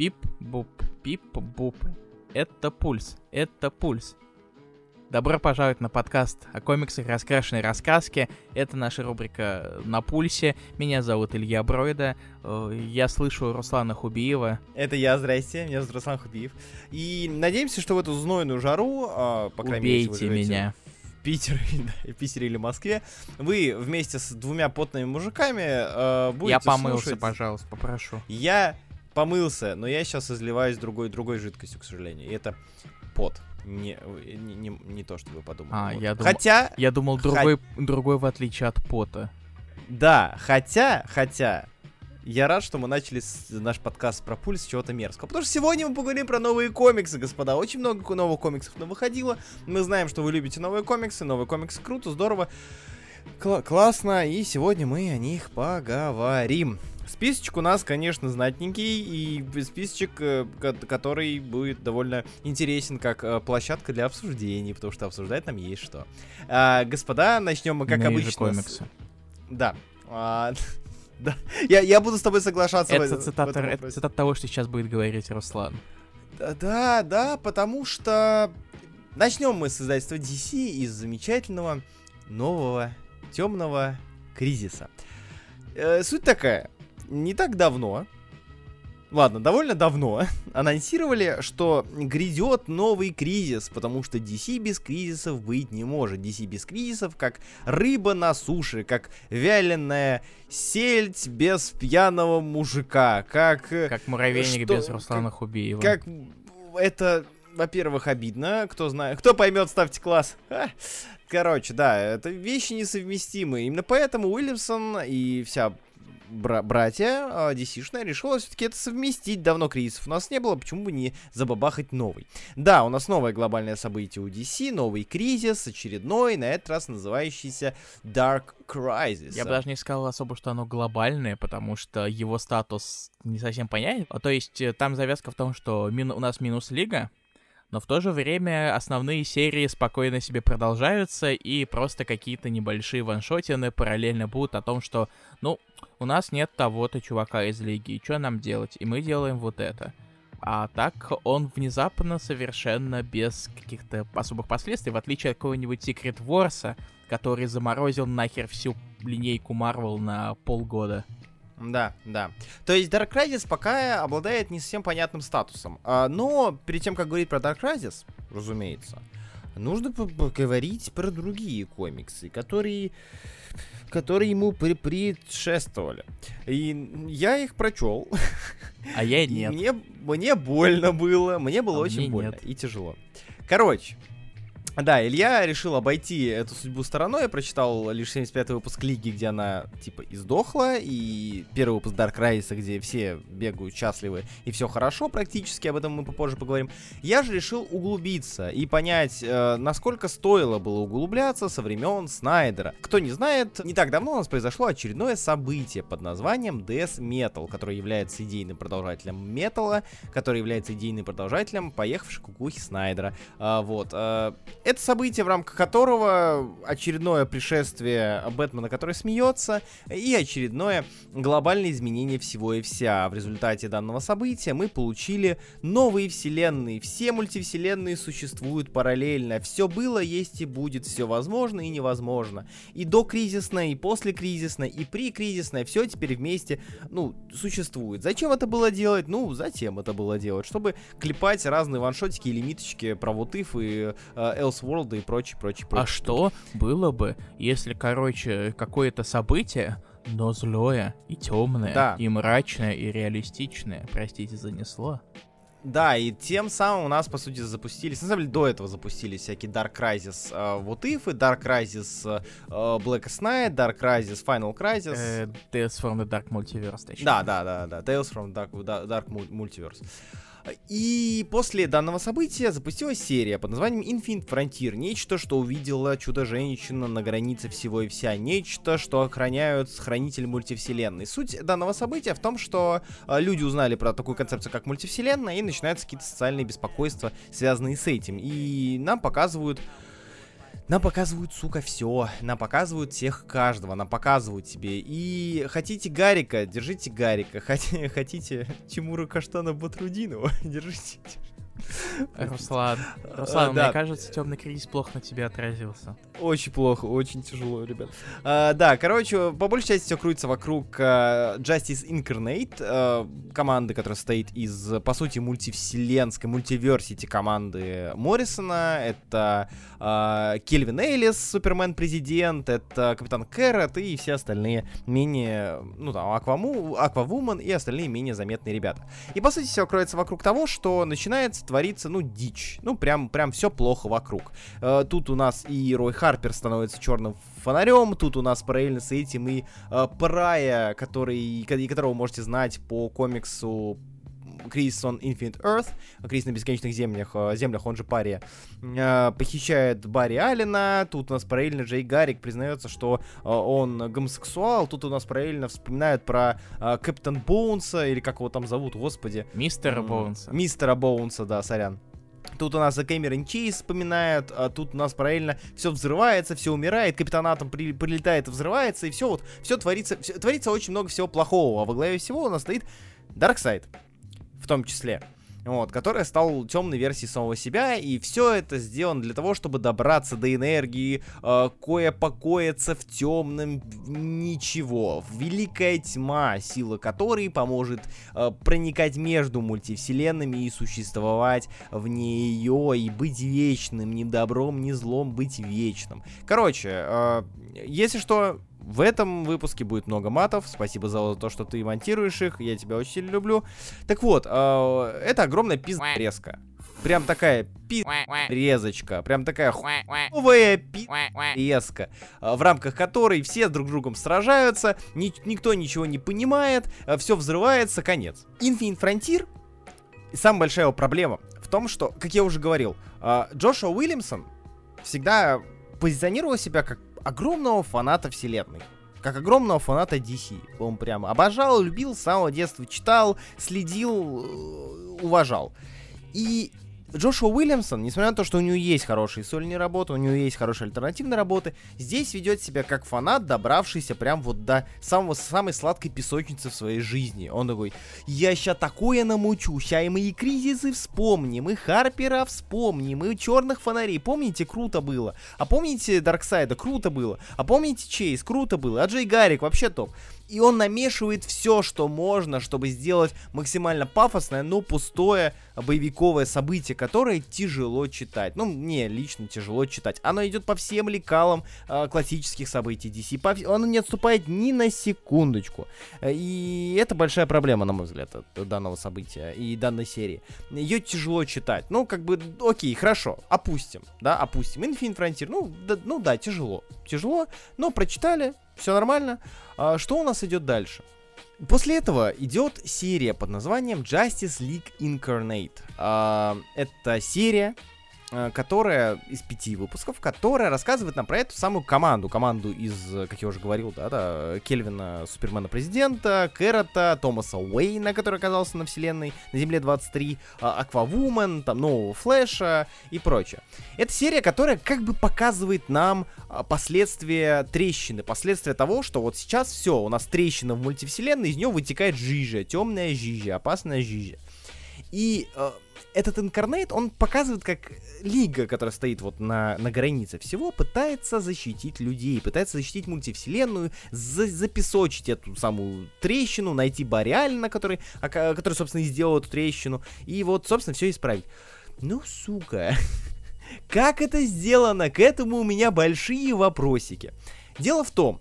Бип-буп, бип-буп. Это пульс, это пульс. Добро пожаловать на подкаст о комиксах «Раскрашенные рассказки». Это наша рубрика «На пульсе». Меня зовут Илья Бройда. Э, Я слышу Руслана Хубиева. Это я, здрасте, меня зовут Руслан Хубиев. И надеемся, что в эту знойную жару, а, по крайней мере, Убейте живете меня. в Питере, да, Питере или Москве, вы вместе с двумя потными мужиками э, будете Я помылся, слушать- пожалуйста, попрошу. Я помылся, но я сейчас изливаюсь другой, другой жидкостью, к сожалению. И это пот. Не, не, не, не то, что вы подумали. А, Вот. я думал- Хотя, Я думал, другой, другой в отличие от пота. да, хотя, хотя, я рад, что мы начали с- наш подкаст про пульс с чего-то мерзкого. Потому что сегодня мы поговорим про новые комиксы, господа. Очень много новых комиксов нам выходило. Мы знаем, что вы любите новые комиксы. Новые комиксы круто, здорово, кла- классно. И сегодня мы о них поговорим. Списочек у нас, конечно, знатненький, и списочек, э, ко- который будет довольно интересен как э, площадка для обсуждений, потому что обсуждать нам есть что. А, господа, начнем мы, как Иные же обычно. с- комиксы. да. А, да. Я, я буду с тобой соглашаться. в- Это в цитата, этом это цитата того, что сейчас будет говорить Руслан. Да, Да, да, потому что начнем мы с издательства DC из замечательного нового темного кризиса. Э, суть такая. Не так давно, ладно, довольно давно, анонсировали, что грядет новый кризис, потому что DC без кризисов быть не может. DC без кризисов как рыба на суше, как вяленая сельдь без пьяного мужика, как... э, Как муравейник что- без Руслана Хубиева. как это, во-первых, обидно. Кто знает, кто поймет, ставьте класс. Короче, да, это вещи несовместимые. Именно поэтому Уильямсон и вся бра- братья а, DC-шная решила все-таки это совместить. Давно кризисов у нас не было, почему бы не забабахать новый. Да, у нас новое глобальное событие у DC, новый кризис, очередной, на этот раз называющийся Dark Crisis. Я бы даже не сказал особо, что оно глобальное, потому что его статус не совсем понятен. А, То есть э, там завязка в том, что мину- у нас минус лига, но в то же время основные серии спокойно себе продолжаются, и просто какие-то небольшие ваншотины параллельно будут о том, что, ну, у нас нет того-то чувака из лиги, что нам делать? И мы делаем вот это. А так он внезапно совершенно без каких-то особых последствий, в отличие от какого-нибудь Secret Wars, который заморозил нахер всю линейку Marvel на полгода. Да, да. То есть Dark Crisis пока обладает не совсем понятным статусом. А, но перед тем, как говорить про Dark Crisis, разумеется, нужно по- поговорить про другие комиксы, которые которые ему при- предшествовали. И я их прочел. А я И нет. Мне, мне больно было. Мне было А очень больно нет. и тяжело. Короче. Да, Илья решил обойти эту судьбу стороной. Я прочитал лишь 75-й выпуск Лиги, где она, типа, издохла. И первый выпуск Dark Crisis, где все бегают счастливы и все хорошо практически. Об этом мы попозже поговорим. Я же решил углубиться и понять, э, насколько стоило было углубляться со времен Снайдера. Кто не знает, не так давно у нас произошло очередное событие под названием Death Metal, которое является идейным продолжателем металла, который является идейным продолжателем поехавшей кукухи Снайдера. А, вот. а, это событие, в рамках которого очередное пришествие Бэтмена, который смеется, и очередное глобальное изменение всего и вся. В результате данного события мы получили новые вселенные. Все мультивселенные существуют параллельно. Все было, есть и будет. Все возможно и невозможно. И до кризисное, и после кризисное, и при кризисное. Все теперь вместе, ну, существует. Зачем это было делать? Ну, затем это было делать. Чтобы клепать разные ваншотики и лимиточки про вот и э, Elseworld и прочее, прочее, прочее. А что было бы, если, короче, какое-то событие, но злое и темное, Да. и мрачное, и реалистичное, простите, занесло? Да, и тем самым у нас, по сути, запустились, на самом деле, до этого запустились всякие Dark Crisis э, What If, и Dark Crisis э, Blackest Night, Dark Crisis Final Crisis. Э, Tales from the Dark Multiverse, точнее. Да, да, да, да, Tales from Dark, Da- Dark Mul- Multiverse. И после данного события запустилась серия под названием Infinite Frontier. Нечто, что увидела Чудо-женщина на границе всего и вся. Нечто, что охраняют хранитель мультивселенной. Суть данного события в том, что э, люди узнали про такую концепцию, как мультивселенная, и начинаются какие-то социальные беспокойства, связанные с этим. И нам показывают Нам показывают, сука, все. Нам показывают всех каждого. Нам показывают тебе. И хотите Гарика, держите Гарика. Хотите Тимура Каштана Батрудинова, держите. Руслан, Руслан, да. мне кажется, темный кризис плохо на тебя отразился. Очень плохо, очень тяжело, ребят. А, да, короче, по большей части все крутится вокруг uh, Justice Incarnate, uh, команды, которая состоит из, по сути, мультивселенской, мультиверсити команды Моррисона. Это uh, Кельвин Эллис, Супермен-президент, это Капитан Кэррот и все остальные менее, ну там, Акваму, Аквавумен и остальные менее заметные ребята. И, по сути, все кроется вокруг того, что начинается творится, ну, дичь. Ну, прям, прям все плохо вокруг. Э, тут у нас и Рой Харпер становится черным фонарем, тут у нас параллельно с этим и э, Прая, который, которого можете знать по комиксу Кризис on Infinite Earth, Кризис на бесконечных землях, э, землях, он же Пария, э, похищает Барри Аллена, тут у нас параллельно Джей Гаррик признается, что э, он гомосексуал, тут у нас параллельно вспоминают про Капитан Боунса, или как его там зовут, господи. Мистера Боунса. Мистера Боунса, да, сорян. Тут у нас за Кэмерон Чейз вспоминают, а тут у нас параллельно все взрывается, все умирает, Капитан Атом при, прилетает и взрывается, и все вот, все творится, все, творится очень много всего плохого, а во главе всего у нас стоит Дарксайд том числе. Вот, который стал темной версией самого себя, и все это сделано для того, чтобы добраться до энергии, э, кое покоиться в темном ничего. Великая тьма, сила которой поможет э, проникать между мультивселенными и существовать вне ее, и быть вечным, ни добром, ни злом, быть вечным. Короче, э, если что, в этом выпуске будет много матов. Спасибо за то, что ты монтируешь их. Я тебя очень сильно люблю. Так вот, э, это огромная пиздрезка. Прям такая пи***резочка, прям такая хуевая пи***резка, э, в рамках которой все друг с другом сражаются, ни никто ничего не понимает, э, все взрывается, конец. Infinite Frontier, самая большая его проблема в том, что, как я уже говорил, э, Джошуа Уильямсон всегда позиционировал себя как огромного фаната вселенной. Как огромного фаната DC. Он прям обожал, любил, с самого детства читал, следил, э, уважал. И Джошуа Уильямсон, несмотря на то, что у него есть хорошие сольные работы, у него есть хорошие альтернативные работы, здесь ведет себя как фанат, добравшийся прям вот до самого самой сладкой песочницы в своей жизни. Он такой, я ща такое намучу, ща и мои кризисы вспомним, и Харпера вспомним, и черных фонарей. Помните, круто было? А помните Дарксайда? Круто было. А помните Чейз? Круто было. А Джей Гарик вообще топ. И он намешивает все, что можно, чтобы сделать максимально пафосное, но пустое боевиковое событие, которое тяжело читать. Ну, мне лично тяжело читать. Оно идет по всем лекалам э, классических событий DC. По, оно не отступает ни на секундочку. И это большая проблема, на мой взгляд, от данного события и данной серии. Ее тяжело читать. Ну, как бы, окей, хорошо, опустим, да, опустим. Infinite Frontier, ну, да, ну да, тяжело. Тяжело, но прочитали, все нормально. А, что у нас идет дальше? После этого идет серия под названием Justice League Incarnate. А, это серия, которая из пяти выпусков, которая рассказывает нам про эту самую команду. Команду из, как я уже говорил, да, да Кельвина, Супермена Президента, Кэрота, Томаса Уэйна, который оказался на вселенной, на Земле 23, а, Аквавумен, там, нового Флэша и прочее. Это серия, которая как бы показывает нам а, последствия трещины, последствия того, что вот сейчас все, у нас трещина в мультивселенной, из нее вытекает жижа, темная жижа, опасная жижа. И э, этот инкарнейт, он показывает, как лига, которая стоит вот на, на границе всего, пытается защитить людей, пытается защитить мультивселенную, за, запесочить эту самую трещину, найти Бореаль, который, а, который, собственно, и сделал эту трещину, и вот, собственно, все исправить. Ну, сука, как это сделано? К этому у меня большие вопросики. Дело в том,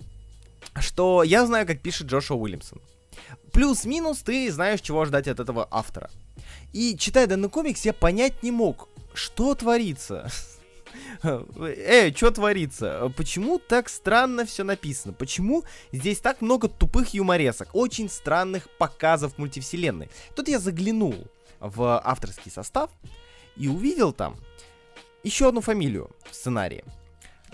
что я знаю, как пишет Джошуа Уильямсон. Плюс-минус ты знаешь, чего ждать от этого автора. И читая данный комикс, я понять не мог, что творится. Эй, что творится? Почему так странно все написано? Почему здесь так много тупых юморесок? Очень странных показов мультивселенной. Тут я заглянул в авторский состав и увидел там еще одну фамилию в сценарии.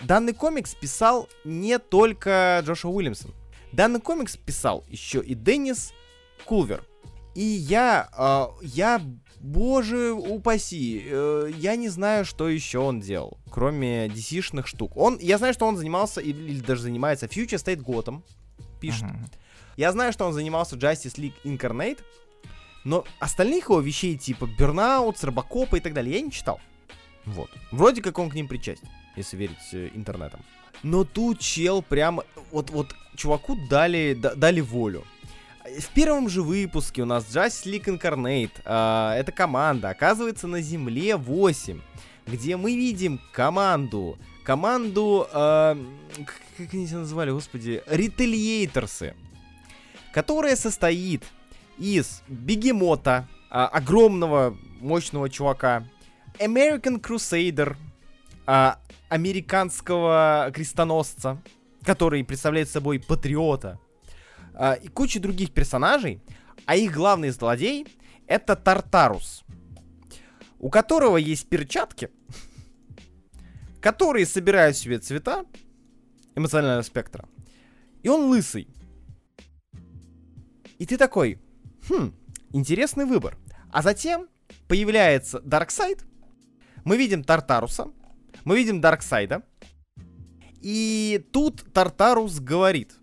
Данный комикс писал не только Джошуа Уильямсон. Данный комикс писал еще и Деннис Кулвер. И я, э, я, боже упаси, э, я не знаю, что еще он делал, кроме DC-шных штук. Он, я знаю, что он занимался, или, или даже занимается Future State Gotham, пишет. Мгм. Я знаю, что он занимался Justice League Incarnate, но остальных его вещей, типа Бернаут, Робокопа и так далее, я не читал. Вот. Вроде как он к ним причастен, если верить э, интернетам. Но тут чел прям... Вот, вот чуваку дали, да- дали волю. В первом же выпуске у нас Justice League Incarnate, а, эта команда оказывается на Земле 8, где мы видим команду, команду, а, как, они себя называли, господи, Retaliatorсы, которая состоит из Бегемота, а, огромного мощного чувака, American Crusader, американского крестоносца, который представляет собой патриота, а, и куча других персонажей, а их главный злодей это Тартарус, у которого есть перчатки, которые собирают себе цвета эмоционального спектра, и он лысый. И ты такой, хм, интересный выбор. А затем появляется Дарксайд, мы видим Тартаруса, мы видим Дарксайда, и тут Тартарус говорит,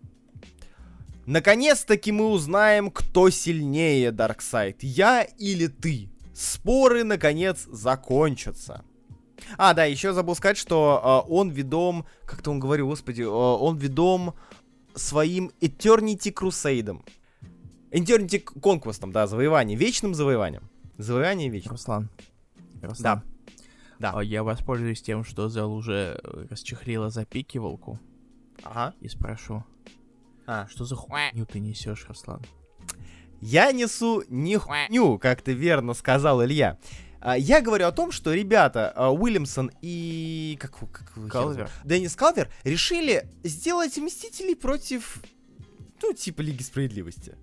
Наконец-таки мы узнаем, кто сильнее, Дарксайд, я или ты. Споры, наконец, закончатся. А, да, еще забыл сказать, что э, он ведом, как-то он говорил, господи, э, он ведом своим Eternity Crusade. Eternity Conquest, да, завоевание, вечным завоеванием. Завоевание вечным. Руслан. Руслан. Да. А Я воспользуюсь тем, что Зел уже э, расчехлила запикивалку Ага. и спрошу, А. что за хуйню ты несешь, Руслан? Я несу не хуйню, как ты верно сказал, Илья. А, Я говорю о том, что ребята а, Уильямсон и... Как, как Калвер. Деннис Калвер решили сделать Мстителей против... Ну, типа Лиги Справедливости.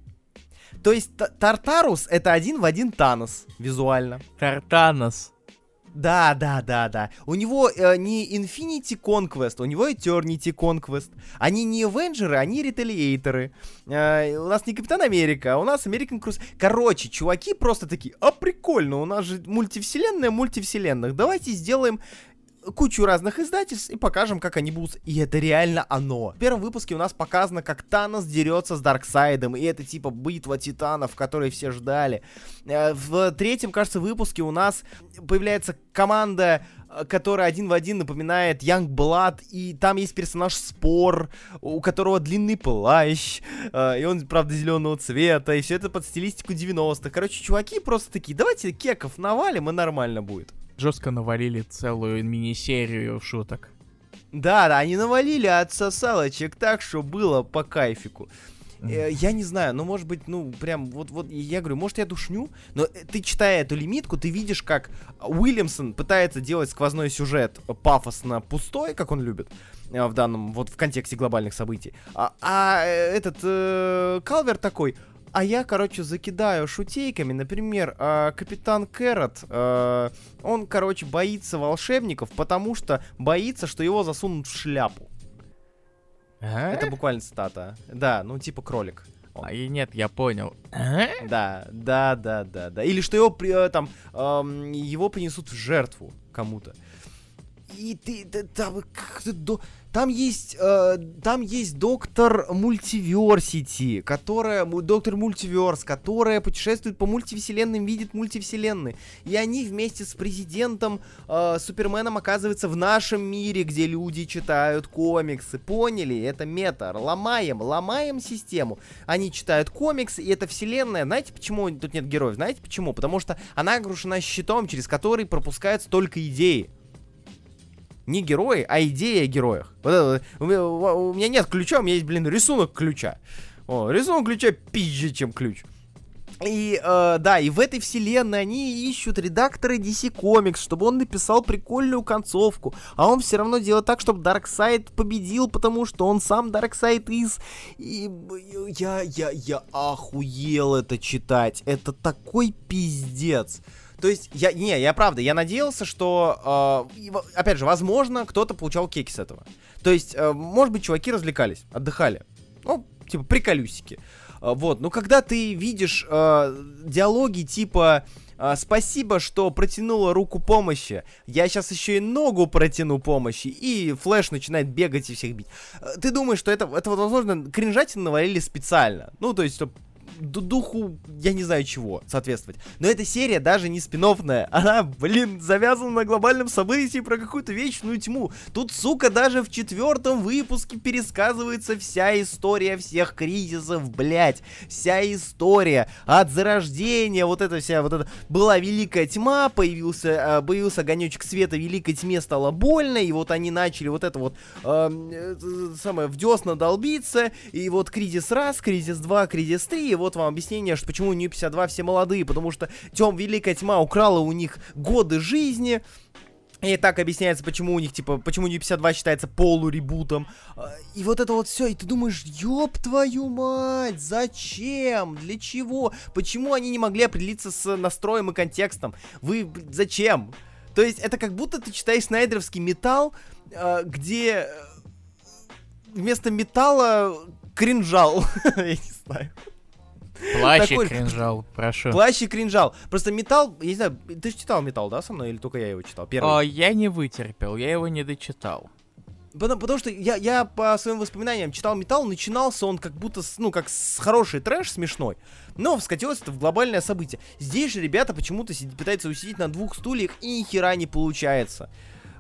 То есть Та- Тартарус это один в один Танос визуально. Тартанос. Да, да, да, да. У него э, не Infinity Conquest, у него Eternity Conquest. Они не Авенджеры, они реталиейторы. Э, у нас не Капитан Америка, а у нас American Cruise. Короче, чуваки просто такие, а прикольно, у нас же мультивселенная мультивселенных. Давайте сделаем кучу разных издательств и покажем, как они будут. И это реально оно. В первом выпуске у нас показано, как Танос дерется с Дарксайдом. И это типа битва титанов, которой все ждали. Э, В третьем, кажется, выпуске у нас появляется команда э, которая один в один напоминает Young Blood, и там есть персонаж Спор, у которого длинный плащ, э, и он, правда, зеленого цвета, и все это под стилистику 90-х. Короче, чуваки просто такие, давайте кеков навалим, и нормально будет. Жестко навалили целую мини-серию шуток. Да, да, они навалили от сосалочек так, что было по кайфику. Э, Я не знаю, ну, может быть, ну, прям, вот, вот, я говорю, может, я душню, но э, ты, читая эту лимитку, ты видишь, как Уильямсон пытается делать сквозной сюжет пафосно пустой, как он любит, э, в данном, вот, в контексте глобальных событий. А, а, этот э, Калвер такой, а я, короче, закидаю шутейками, например, э, Капитан Кэррот, э, он, короче, боится волшебников, потому что боится, что его засунут в шляпу. А? Это буквально цитата. Да, ну типа кролик. Он. А, и нет, я понял. А? Да, да, да, да, да. Или что его при- э, там эм, его принесут в жертву кому-то. И ты, да, там, как ты до- там есть, э, там есть доктор мультиверсити, которая, доктор мультиверс, которая путешествует по мультивселенным, видит мультивселенные. И они вместе с президентом э, Суперменом оказываются в нашем мире, где люди читают комиксы. Поняли? Это мета. Ломаем, ломаем систему. Они читают комиксы, и эта вселенная, знаете, почему тут нет героев? Знаете почему? Потому что она огрушена щитом, через который пропускаются только идеи. Не герои, а идея о героях. Вот это у, меня, у меня нет ключа, у меня есть, блин, рисунок ключа. О, рисунок ключа пизже, чем ключ. И, э, да, и в этой вселенной они ищут редактора DC Comics, чтобы он написал прикольную концовку. А он все равно делает так, чтобы Дарксайд победил, потому что он сам Дарксайд из... И я, я, я охуел это читать. Это такой пиздец. То есть, я, не, я правда, я надеялся, что, э, опять же, возможно, кто-то получал кеки с этого. То есть, э, может быть, чуваки развлекались, отдыхали. Ну, типа, приколюсики. А, вот, но когда ты видишь э, диалоги типа спасибо, что протянула руку помощи. Я сейчас еще и ногу протяну помощи. И Флэш начинает бегать и всех бить. А, ты думаешь, что это, это возможно, кринжатин навалили специально. Ну, то есть, чтобы духу, я не знаю чего, соответствовать. Но эта серия даже не спин Она, блин, завязана на глобальном событии про какую-то вечную тьму. Тут, сука, даже в четвертом выпуске пересказывается вся история всех кризисов, блять. Вся история от зарождения, вот это вся, вот это... Была великая тьма, появился, а, появился огонечек света, великой тьме стало больно, и вот они начали вот это вот э, самое в десна долбиться, и вот кризис раз, кризис два, кризис три, и вот вот вам объяснение, что почему нее 52 все молодые, потому что тем Великая Тьма украла у них годы жизни, и так объясняется, почему у них, типа, почему New 52 считается полуребутом. А, и вот это вот все, и ты думаешь, ёб твою мать, зачем? Для чего? Почему они не могли определиться с настроем и контекстом? Вы, зачем? То есть это как будто ты читаешь снайдеровский металл, а, где вместо металла кринжал. Я не знаю. Плащ такой... и кринжал, прошу. Плащ и кринжал. Просто металл, я не знаю, ты же читал металл, да, со мной, или только я его читал? Первый. О, я не вытерпел, я его не дочитал. Потому, потому что я, я по своим воспоминаниям читал металл, начинался он как будто, с, ну, как с хороший трэш смешной, но вскатилось это в глобальное событие. Здесь же ребята почему-то пытаются усидеть на двух стульях, и ни хера не получается.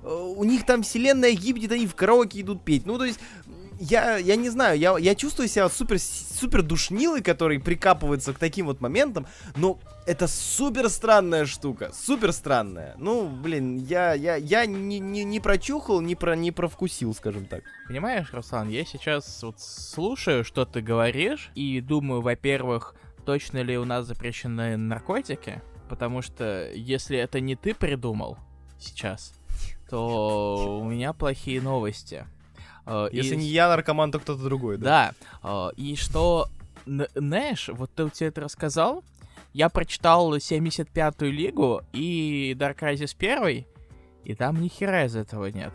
Э, у них там вселенная гибнет, они в караоке идут петь. Ну, то есть, я, я не знаю, я, я чувствую себя супер, супер душнилой, который прикапывается к таким вот моментам, но это супер странная штука, супер странная. Ну, блин, я, я, я не, не, не прочухал, не, про, не провкусил, скажем так. Понимаешь, Руслан, я сейчас вот слушаю, что ты говоришь, и думаю, во-первых, точно ли у нас запрещены наркотики, потому что если это не ты придумал сейчас, то у меня плохие новости. Uh, Если и... не я наркоман, то кто-то другой, да? Да. Uh, и что, знаешь, вот ты тебе это рассказал, я прочитал 75-ю лигу и Dark Crisis 1, и там ни хера из этого нет.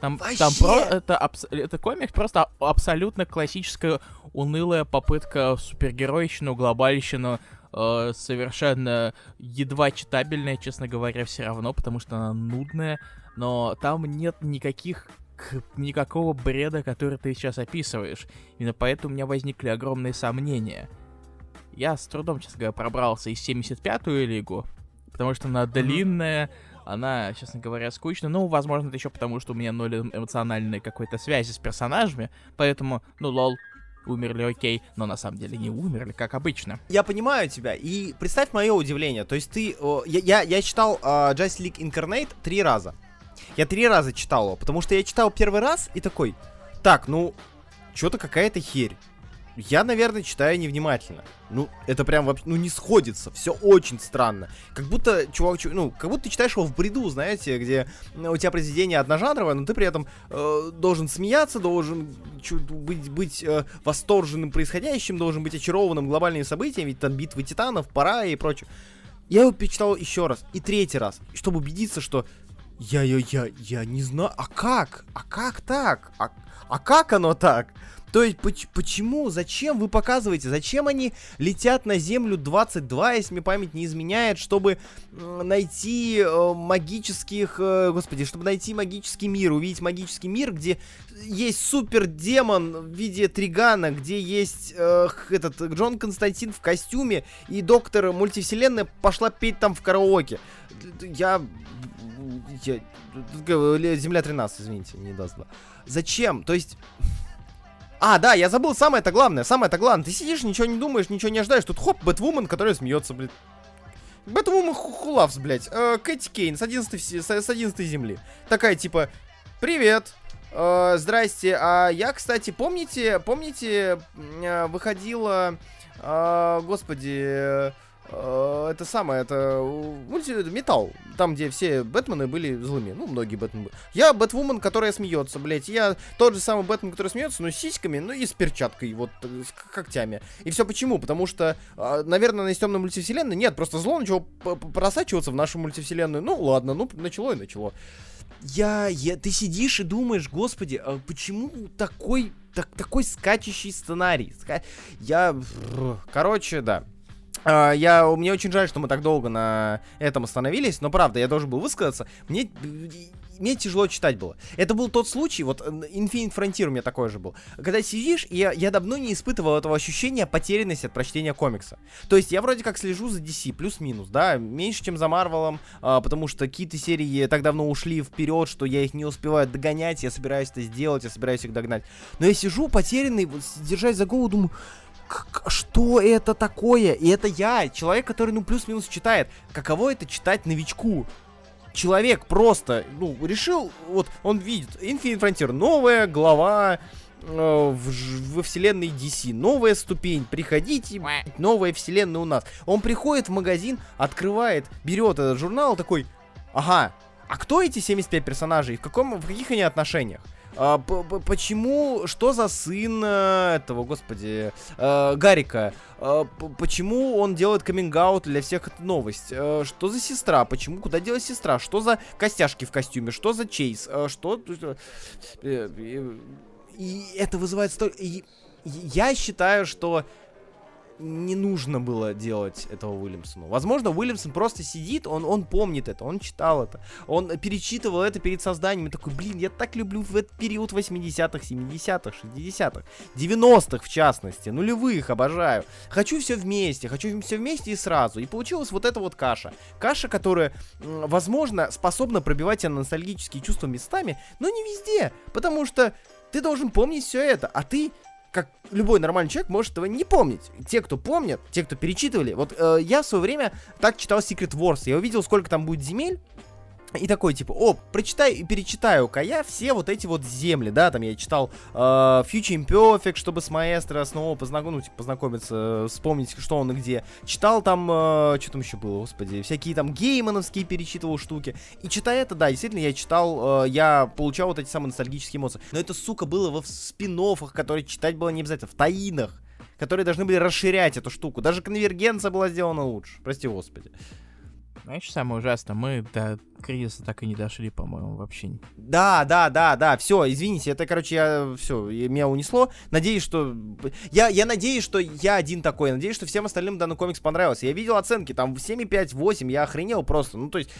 Там, там про, это, абс, это комик просто абсолютно классическая унылая попытка супергеройщину, глобальщину, э, совершенно едва читабельная, честно говоря, все равно, потому что она нудная, но там нет никаких никакого бреда, который ты сейчас описываешь. Именно поэтому у меня возникли огромные сомнения. Я с трудом, честно говоря, пробрался из 75-ю лигу, потому что она длинная, она, честно говоря, скучная. Ну, возможно, это еще потому, что у меня ноль эмоциональной какой-то связи с персонажами, поэтому, ну, лол, умерли, окей, но на самом деле не умерли, как обычно. Я понимаю тебя, и представь мое удивление, то есть ты, я, я, я читал uh, Justice League Incarnate три раза. Я три раза читал его, потому что я читал первый раз и такой, так, ну, что-то какая-то херь. Я, наверное, читаю невнимательно. Ну, это прям вообще, ну, не сходится. Все очень странно. Как будто, чувак, чувак, ну, как будто ты читаешь его в бреду, знаете, где у тебя произведение одножанровое, но ты при этом э, должен смеяться, должен быть, быть э, восторженным происходящим, должен быть очарованным глобальными событиями, ведь там битвы титанов, пора и прочее. Я его перечитал еще раз и третий раз, чтобы убедиться, что я, я, я, я не знаю, а как? А как так? А, а как оно так? То есть, почему, зачем вы показываете, зачем они летят на Землю 22, если мне память не изменяет, чтобы найти э, магических, э, господи, чтобы найти магический мир, увидеть магический мир, где есть супер демон в виде Тригана, где есть э, этот Джон Константин в костюме, и доктор мультивселенная пошла петь там в караоке. Я я... Земля 13, извините, не даст 2. Зачем? То есть... А, да, я забыл самое-то главное, самое-то главное. Ты сидишь, ничего не думаешь, ничего не ожидаешь. Тут хоп, Бэтвумен, которая смеется, блядь. Бэтвумен Хулавс, блядь. Э, Кэти Кейн с 11, с, с 11 земли. Такая, типа, привет, э, здрасте. А я, кстати, помните, помните, э, выходила, э, господи, это самое, это мульти металл, там, где все Бэтмены были злыми, ну, многие Бэтмены. Я Бэтвумен, которая смеется, блять, я тот же самый Бэтмен, который смеется, но с сиськами, ну, и с перчаткой, вот, э, с когтями. И все почему? Потому что, наверное, на темной мультивселенной нет, просто зло начало просачиваться в нашу мультивселенную. Ну, ладно, ну, начало и начало. Я, я, ты сидишь и думаешь, господи, а почему такой так, такой скачущий сценарий. Я... Короче, да. Uh, я, мне очень жаль, что мы так долго на этом остановились, но правда, я должен был высказаться. Мне мне тяжело читать было. Это был тот случай, вот Infinite Frontier у меня такой же был. Когда сидишь, я, я давно не испытывал этого ощущения потерянности от прочтения комикса. То есть я вроде как слежу за DC, плюс-минус, да, меньше, чем за Марвелом, а, потому что какие-то серии так давно ушли вперед, что я их не успеваю догонять, я собираюсь это сделать, я собираюсь их догнать. Но я сижу потерянный, вот, держась за голову, думаю, что это такое? И это я, человек, который, ну, плюс-минус читает. Каково это читать новичку? человек просто, ну, решил, вот он видит Infinite Frontier, новая глава э, в, во вселенной DC, новая ступень, приходите, новая вселенная у нас. Он приходит в магазин, открывает, берет этот журнал, такой, ага, а кто эти 75 персонажей, в, каком, в каких они отношениях? А, почему, что за сын э, этого, господи, э, Гарика? А, почему он делает каминг для всех это новость? А, что за сестра? Почему, куда делась сестра? Что за костяшки в костюме? Что за чейз? А, что... И это вызывает столько... Я считаю, что не нужно было делать этого Уильямсону. Возможно, Уильямсон просто сидит, он, он помнит это, он читал это, он перечитывал это перед созданием и такой, блин, я так люблю в этот период 80-х, 70-х, 60-х, 90-х в частности, нулевых обожаю. Хочу все вместе, хочу все вместе и сразу. И получилась вот эта вот каша. Каша, которая, возможно, способна пробивать тебя ностальгические чувства местами, но не везде, потому что ты должен помнить все это, а ты как любой нормальный человек может этого не помнить. Те, кто помнят, те, кто перечитывали. Вот э, я в свое время так читал Secret Wars. Я увидел, сколько там будет земель. И такой, типа, о, прочитаю и перечитаю-ка я все вот эти вот земли, да, там я читал э, Future Imperfect, чтобы с маэстро снова познаком... ну, типа, познакомиться, вспомнить, что он и где. Читал там, э, что там еще было, господи, всякие там геймановские перечитывал штуки. И читая это, да, действительно, я читал, э, я получал вот эти самые ностальгические эмоции. Но это, сука, было во спин которые читать было не обязательно, в таинах которые должны были расширять эту штуку. Даже конвергенция была сделана лучше. Прости, господи. Знаешь, самое ужасное, мы до кризиса так и не дошли, по-моему, вообще. Да, да, да, да, все, извините, это, короче, я, все, меня унесло. Надеюсь, что... Я, я надеюсь, что я один такой, надеюсь, что всем остальным данный комикс понравился. Я видел оценки, там, 7,5, 8, я охренел просто. Ну, то есть,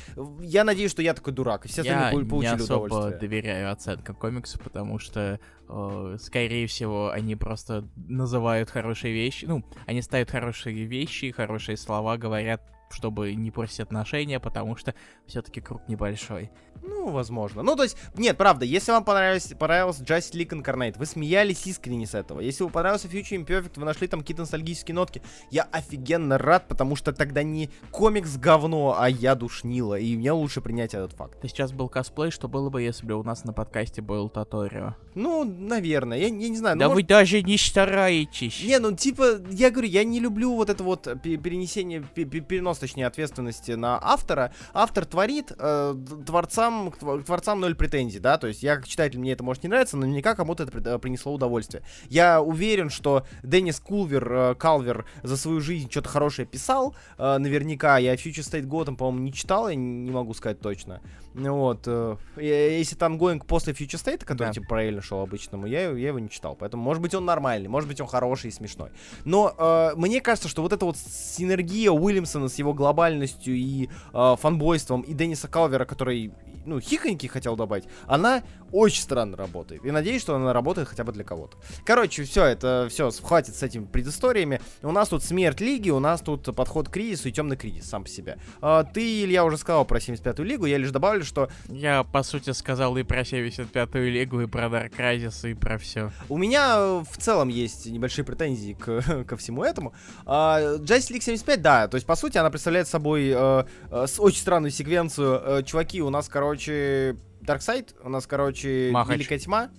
я надеюсь, что я такой дурак, и все остальные я получили не особо доверяю оценкам комикса, потому что, э, скорее всего, они просто называют хорошие вещи, ну, они ставят хорошие вещи, хорошие слова, говорят чтобы не портить отношения, потому что все-таки круг небольшой. Ну, возможно. Ну, то есть, нет, правда, если вам понравился, понравился Justice League Incarnate, вы смеялись искренне с этого. Если вам понравился Future Imperfect, вы нашли там какие-то ностальгические нотки, я офигенно рад, потому что тогда не комикс говно, а я душнила, и мне лучше принять этот факт. Ты сейчас был косплей, что было бы, если бы у нас на подкасте был Таторио? Ну, наверное, я, я не знаю. Да ну, вы даже не стараетесь. Не, ну, типа, я говорю, я не люблю вот это вот перенесение, перенос, точнее, ответственности на автора. Автор творит, э, творцам творцам, к творцам ноль претензий, да, то есть я как читатель, мне это может не нравиться, но наверняка кому-то это э, принесло удовольствие. Я уверен, что Деннис Кулвер, э, Калвер за свою жизнь что-то хорошее писал, э, наверняка, я Future State Gotham, по-моему, не читал, я не могу сказать точно. Вот, если там гоинг после Future State, который, да. типа, параллельно шел обычному, я, я его не читал, поэтому, может быть, он нормальный, может быть, он хороший и смешной. Но мне кажется, что вот эта вот синергия Уильямсона с его глобальностью и фанбойством, и Денниса Калвера, который ну, хихоньки хотел добавить, она очень странно работает. И надеюсь, что она работает хотя бы для кого-то. Короче, все, это все, хватит с этими предысториями. У нас тут смерть лиги, у нас тут подход к кризису и темный кризис сам по себе. А, ты, Илья, уже сказал про 75-ю лигу, я лишь добавлю, что... Я, по сути, сказал и про 75-ю лигу, и про Dark Crisis, и про все. У меня э, в целом есть небольшие претензии к, ко всему этому. А, Justice League 75, да, то есть, по сути, она представляет собой э, э, очень странную секвенцию. Э, чуваки, у нас, короче, короче, Дарксайд, у нас, короче, Махач. Великая Тьма.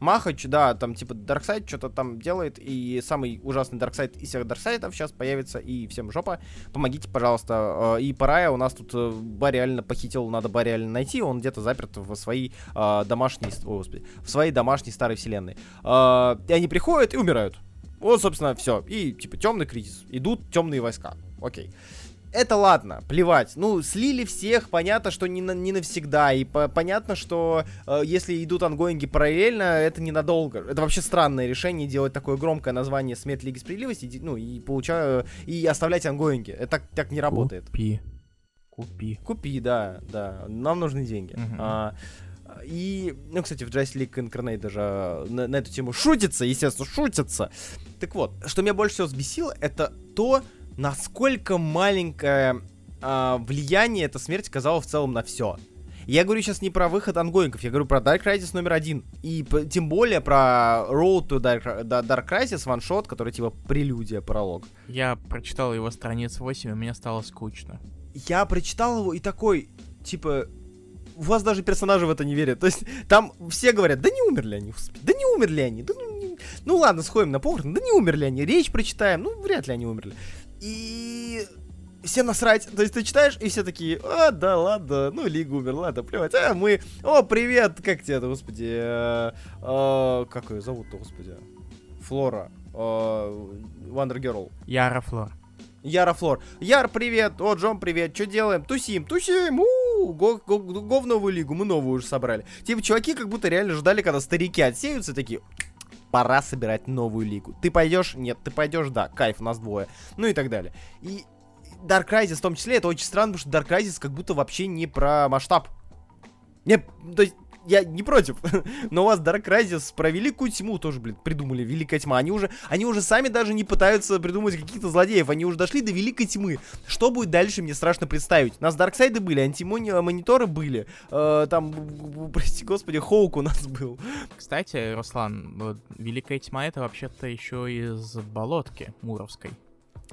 Махач, да, там типа Дарксайд что-то там делает, и самый ужасный Дарксайд из всех Дарксайдов сейчас появится, и всем жопа. Помогите, пожалуйста. Э, и Парая у нас тут э, Барри Аллена похитил, надо Барри Аллена найти, он где-то заперт в своей э, домашней, о, господи, в своей домашней старой вселенной. Э, и они приходят и умирают. Вот, собственно, все. И, типа, темный кризис. Идут темные войска. Окей. Это ладно, плевать. Ну, слили всех, понятно, что не, на, не навсегда. И по, понятно, что э, если идут ангоинги параллельно, это ненадолго. Это вообще странное решение делать такое громкое название Смерть Лиги Справедливости, ну, и получаю, и оставлять ангоинги. Это так, так не работает. Купи. Купи. Купи, да, да. Нам нужны деньги. Мгм. А, и, ну, кстати, в Justice League Incarnate даже на, на эту тему шутится, естественно, шутится. Так вот, что меня больше всего взбесило, это то, насколько маленькое а, влияние эта смерть оказала в целом на все. Я говорю сейчас не про выход ангоингов, я говорю про Dark Crisis номер один. И тем более про Road to Dark, Dark Crisis ваншот, который типа прелюдия, пролог. Я прочитал его страниц 8, и мне стало скучно. я прочитал его и такой, типа, у вас даже персонажи в это не верят. То есть там все говорят, да не умерли они, господи, да не умерли они, да ну, не- ну ладно, сходим на поверхность, да не умерли они, речь прочитаем, ну вряд ли они умерли. И всем насрать, то есть ты читаешь, и все такие, а, да ладно, ну Лига умер, ладно, плевать, а мы, о, привет, как тебя, господи, э, э, как ее зовут-то, господи, Флора, э, Wonder Girl. Яра Флор. Яра Флор. Яр, привет. О, Джон, привет. Что делаем? Тусим, тусим. У, го, го, го в новую лигу. Мы новую уже собрали. Типа, чуваки как будто реально ждали, когда старики отсеются, такие, пора собирать новую лигу. Ты пойдешь? Нет. Ты пойдешь? Да. Кайф, нас двое. Ну и так далее. И Dark Crisis в том числе, это очень странно, потому что Dark Crisis как будто вообще не про масштаб. Не, то есть, я не против, но у вас Dark Crisis про Великую Тьму тоже, блин, придумали, Великая Тьма. Они уже, они уже сами даже не пытаются придумать каких-то злодеев, они уже дошли до Великой Тьмы. Что будет дальше, мне страшно представить. У нас Дарксайды были, антимониторы были, э, там, прости господи, Хоук у нас был. Кстати, Руслан, Великая Тьма это вообще-то еще из болотки Муровской.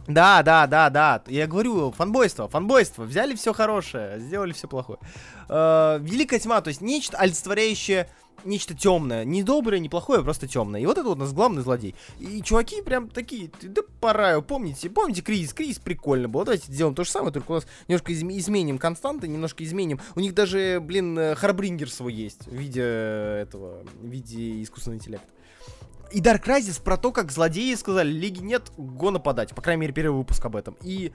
Да, да, да, да. Я говорю, фанбойство, фанбойство. Взяли все хорошее, сделали все плохое. Э, Великая тьма, то есть нечто олицетворяющее нечто темное. Не доброе, не плохое, а просто темное. И вот это вот у нас главный злодей. И чуваки прям такие, да пора, помните, помните кризис? Кризис прикольно был. Давайте сделаем то же самое, только у нас немножко изм- изменим константы, немножко изменим. У них даже, блин, э, Харбрингер свой есть в виде этого, в виде искусственного интеллекта. И Dark Crisis про то, как злодеи сказали, Лиги нет, го нападать. По крайней мере, первый выпуск об этом. И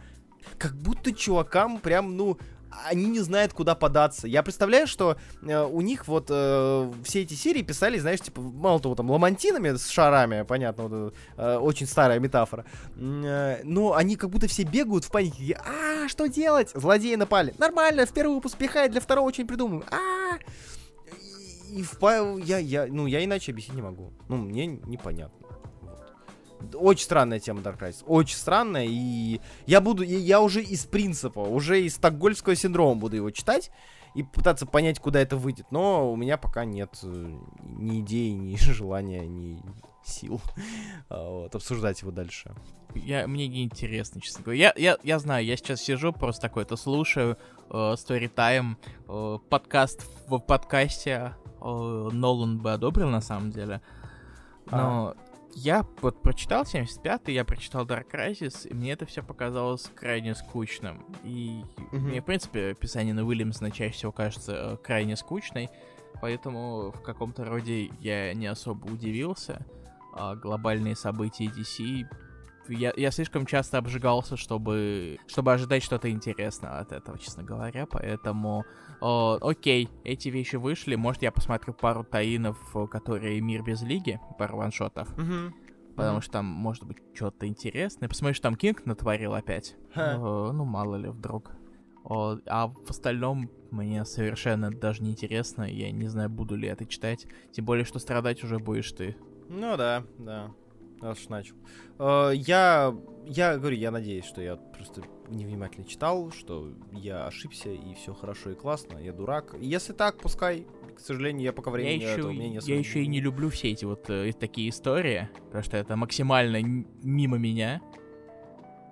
как будто чувакам прям, ну, они не знают, куда податься. Я представляю, что э, у них вот э, все эти серии писали, знаешь, типа, мало того, там, ламантинами с шарами, понятно, вот, э, очень старая метафора. Э, но они как будто все бегают в панике. А, что делать? Злодеи напали. Нормально, в первый выпуск пихает, для второго очень придумаем. А, и, и в я, я, ну, я иначе объяснить не могу. Ну, мне непонятно. Вот. Очень странная тема Dark Crisis. Очень странная, и я буду, я, я уже из принципа, уже из стокгольмского синдрома буду его читать и пытаться понять, куда это выйдет. Но у меня пока нет э, ни идеи, ни желания, ни сил а, вот, обсуждать его дальше. Я, мне не интересно, честно говоря. Я, я, я знаю, я сейчас сижу, просто такой-то слушаю, э, Story Time, э, подкаст в подкасте э, Нолан бы одобрил, на самом деле. Но я вот прочитал 75-й, я прочитал Dark Crisis, и мне это все показалось крайне скучным. И Мгм. мне, в принципе, описание на Уильямсона чаще всего кажется э, крайне скучной, поэтому в каком-то роде я не особо удивился. А глобальные события DC я, я слишком часто обжигался, чтобы, чтобы ожидать что-то интересное от этого, честно говоря, поэтому о, окей, эти вещи вышли, может я посмотрю пару таинов, э, которые «Мир без лиги», пару ваншотов, потому Мгм. что там может быть что-то интересное. Посмотришь, там Кинг натворил опять. Ха. Э, ну, мало ли, вдруг. О, а в остальном мне совершенно даже не интересно, я не знаю, буду ли это читать. Тем более, что страдать уже будешь ты. Ну да, да. Уж начал. Э, я, я говорю, я надеюсь, что я просто невнимательно читал, что я ошибся, и все хорошо и классно, я дурак. Если так, пускай. К сожалению, я пока Я времени еще, этого мнения я еще и не люблю все эти вот э, такие истории, потому что это максимально мимо меня,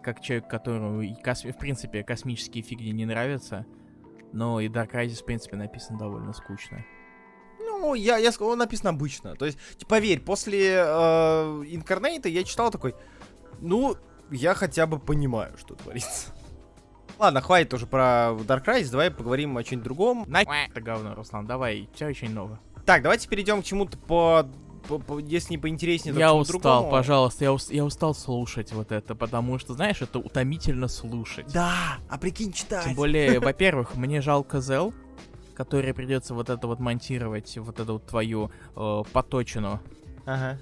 как человек, которому, и косми- в принципе, космические фигни не нравятся, но и Dark Crisis, в принципе, написан довольно скучно. Ну, я, я он написан обычно. То есть, т- поверь, после э, Инкарнейта я читал такой, ну, я хотя бы понимаю, что творится. Ладно, хватит уже про Dark Crisis, давай поговорим о чем-нибудь другом. На это говно, Руслан, давай, тебя очень много. Так, давайте перейдем к чему-то по по- по- если не поинтереснее, то Я устал, другому. пожалуйста, я, ус- я устал слушать вот это, потому что, знаешь, это утомительно слушать. Да, а прикинь, читать. Тем более, во-первых, мне жалко Зел, который придется вот это вот монтировать, вот эту вот твою э, поточину. Ага.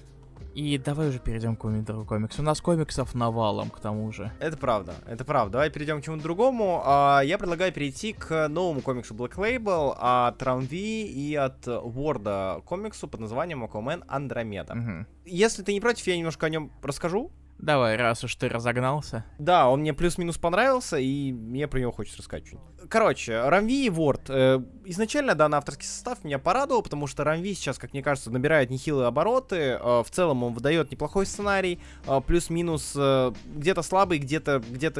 И давай уже перейдем к другому комиксу. У нас комиксов навалом, к тому же. Это правда, это правда. Давай перейдем к чему-то другому. А, я предлагаю перейти к новому комиксу Black Label от Рамви и от Ворда комиксу под названием Aquaman Андромеда. Мгм. Если ты не против, я немножко о нем расскажу. Давай, раз уж ты разогнался. Да, он мне плюс-минус понравился, и мне про него хочется рассказать чуть. Короче, Рамви и Ворд. Э, изначально данный авторский состав меня порадовал, потому что Рамви сейчас, как мне кажется, набирает нехилые обороты. Э, в целом он выдает неплохой сценарий, э, плюс-минус где-то слабый, где-то где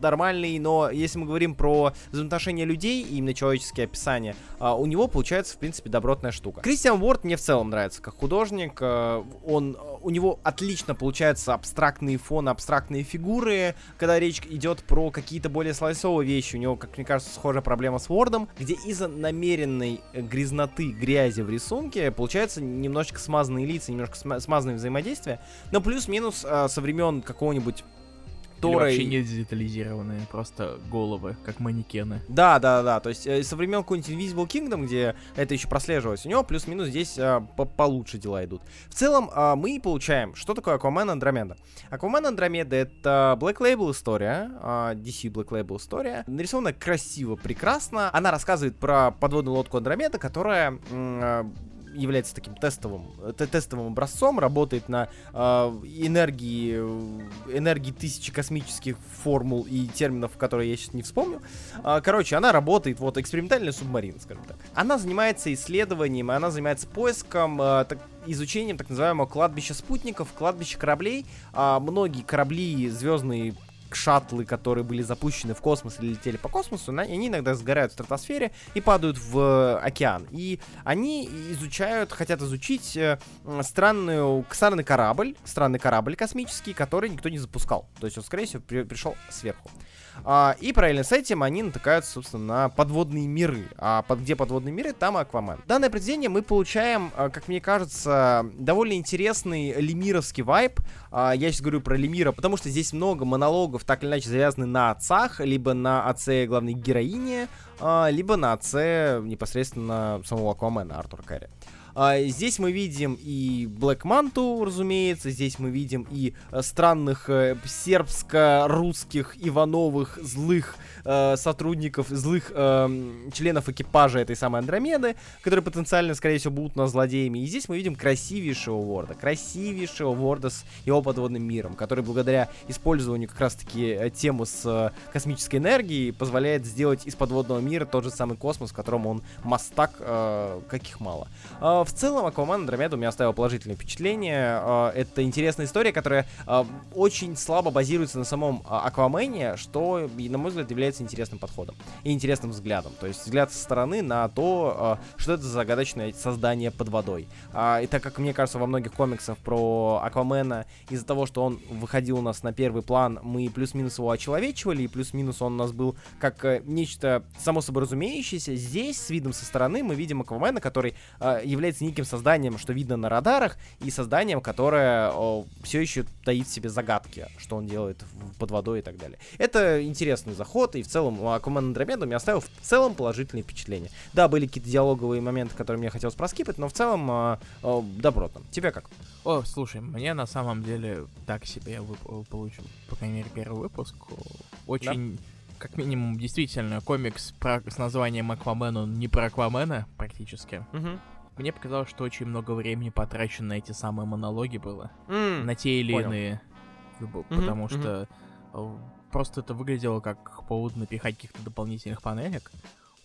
нормальный, но если мы говорим про взаимоотношения людей и именно человеческие описания, у него получается, в принципе, добротная штука. Кристиан Ворд мне в целом нравится как художник. он, у него отлично получается абстрактные фоны, абстрактные фигуры, когда речь идет про какие-то более слайсовые вещи. У него, как мне кажется, схожая проблема с Вордом, где из-за намеренной грязноты, грязи в рисунке получается немножечко смазанные лица, немножко сма- смазанные взаимодействия. Но плюс-минус э, со времен какого-нибудь Или Тора вообще не детализированные, просто головы, как манекены. Да, да, да. То есть э, со времен какой-нибудь Invisible Kingdom, где это еще прослеживалось, у него плюс-минус здесь э, по- получше дела идут. В целом, э, мы получаем, что такое Aquaman Андромеда. Aquaman Андромеда это Black Label история, э, DC Black Label история. Нарисована красиво, прекрасно. Она рассказывает про подводную лодку Андромеда, которая э, является таким тестовым, э, те- тестовым образцом, работает на э, энергии, э, энергии тысячи космических формул и терминов, которые я сейчас не вспомню. А, Короче, она работает, вот, экспериментальная субмарина, скажем так. Она занимается исследованием, она занимается поиском, э, так- изучением так называемого кладбища спутников, кладбища кораблей. А, Многие корабли звездные шаттлы, которые были запущены в космос или летели по космосу, они иногда сгорают в стратосфере и падают в э, океан. И они изучают, хотят изучить э, странную, странный корабль, странный корабль космический, который никто не запускал. То есть он, скорее всего, при- пришел сверху. А, и параллельно с этим они натыкаются, собственно, на подводные миры. А под, где подводные миры, там Аквамен. Данное произведение мы получаем, а, как мне кажется, довольно интересный лемировский вайб. А, я сейчас говорю про Лемира, потому что здесь много монологов, так или иначе, завязаны на отцах, либо на отце главной героини, а, либо на отце непосредственно самого Аквамена, Артура Кэрри. А, здесь мы видим и Блэк Манту, разумеется, здесь мы видим и э, странных э, сербско-русских Ивановых злых э, сотрудников, злых эм, членов экипажа этой самой Андромеды, которые потенциально, скорее всего, будут у нас злодеями. И здесь мы видим красивейшего Ворда, красивейшего Ворда с его подводным миром, который благодаря использованию как раз-таки э, тему с э, космической энергией позволяет сделать из подводного мира тот же самый космос, в котором он мастак, э, каких мало. В целом, Аквамен Андромеда у меня оставил положительное впечатление. А, это интересная история, которая а, очень слабо базируется на самом а, Аквамене, что, на мой взгляд, является интересным подходом и интересным взглядом. То есть взгляд со стороны на то, что это за загадочное создание под водой. А, и так как, мне кажется, во многих комиксах про Аквамена из-за того, что он выходил у нас на первый план, мы плюс-минус его очеловечивали, и плюс-минус он у нас был как э, нечто само собой разумеющееся. Здесь, с видом со стороны, мы видим Аквамена, который э, является неким созданием, что видно на радарах, и созданием, которое все еще таит в себе загадки, что он делает под водой и так далее. Это интересный заход, и в целом Аквамен Андромеда мне оставил в целом положительные впечатления. Да, были какие-то диалоговые моменты, которые мне хотелось проскипать, но в целом э, э, добротно. Тебе как? О, слушай, мне на самом деле так себе вып- получил, по крайней мере, первый выпуск. Очень, как минимум, действительно, комикс про, с названием Аквамен, он не про Аквамена практически. Мне показалось, что очень много времени потрачено на эти самые монологи было. М, на те или понял. иные. Мгм, Потому мгм. что э, просто это выглядело как повод напихать каких-то дополнительных панелек.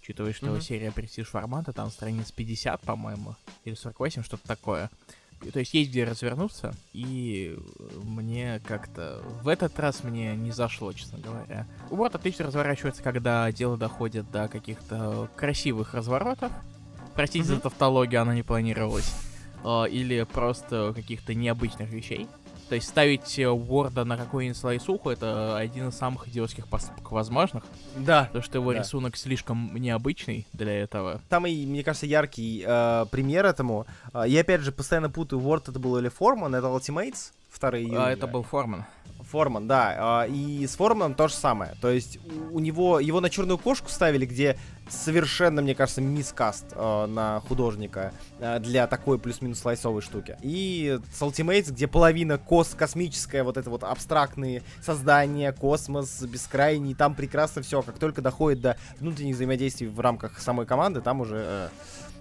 Учитывая, что Мгм. серия престиж формата, там страниц 50, по-моему, или 48, что-то такое. То есть есть где развернуться, и э, мне как-то... В этот раз мне не зашло, честно говоря. Уборт отлично разворачивается, когда дело доходит до каких-то красивых разворотов. Простите за тавтологию, она не планировалась. А, Или просто каких-то необычных вещей. То есть ставить э, Ворда на какую-нибудь слайсуху это один из самых идиотских поступков возможных. Да. Потому что его Да. рисунок слишком необычный для этого. Самый, мне кажется, яркий э, пример этому. э, я опять же постоянно путаю, Word это был или Форман, это Ultimates, вторые А это был Форман. Форман, да. а, И с Форманом то же самое. То есть у него его на черную кошку ставили, где совершенно, мне кажется, мискаст э, на художника э, для такой плюс-минус слайсовой штуки. И с Ultimates, где половина кос космическая, вот это вот абстрактные создания, космос, бескрайний, там прекрасно все. Как только доходит до внутренних взаимодействий в рамках самой команды, там уже... э,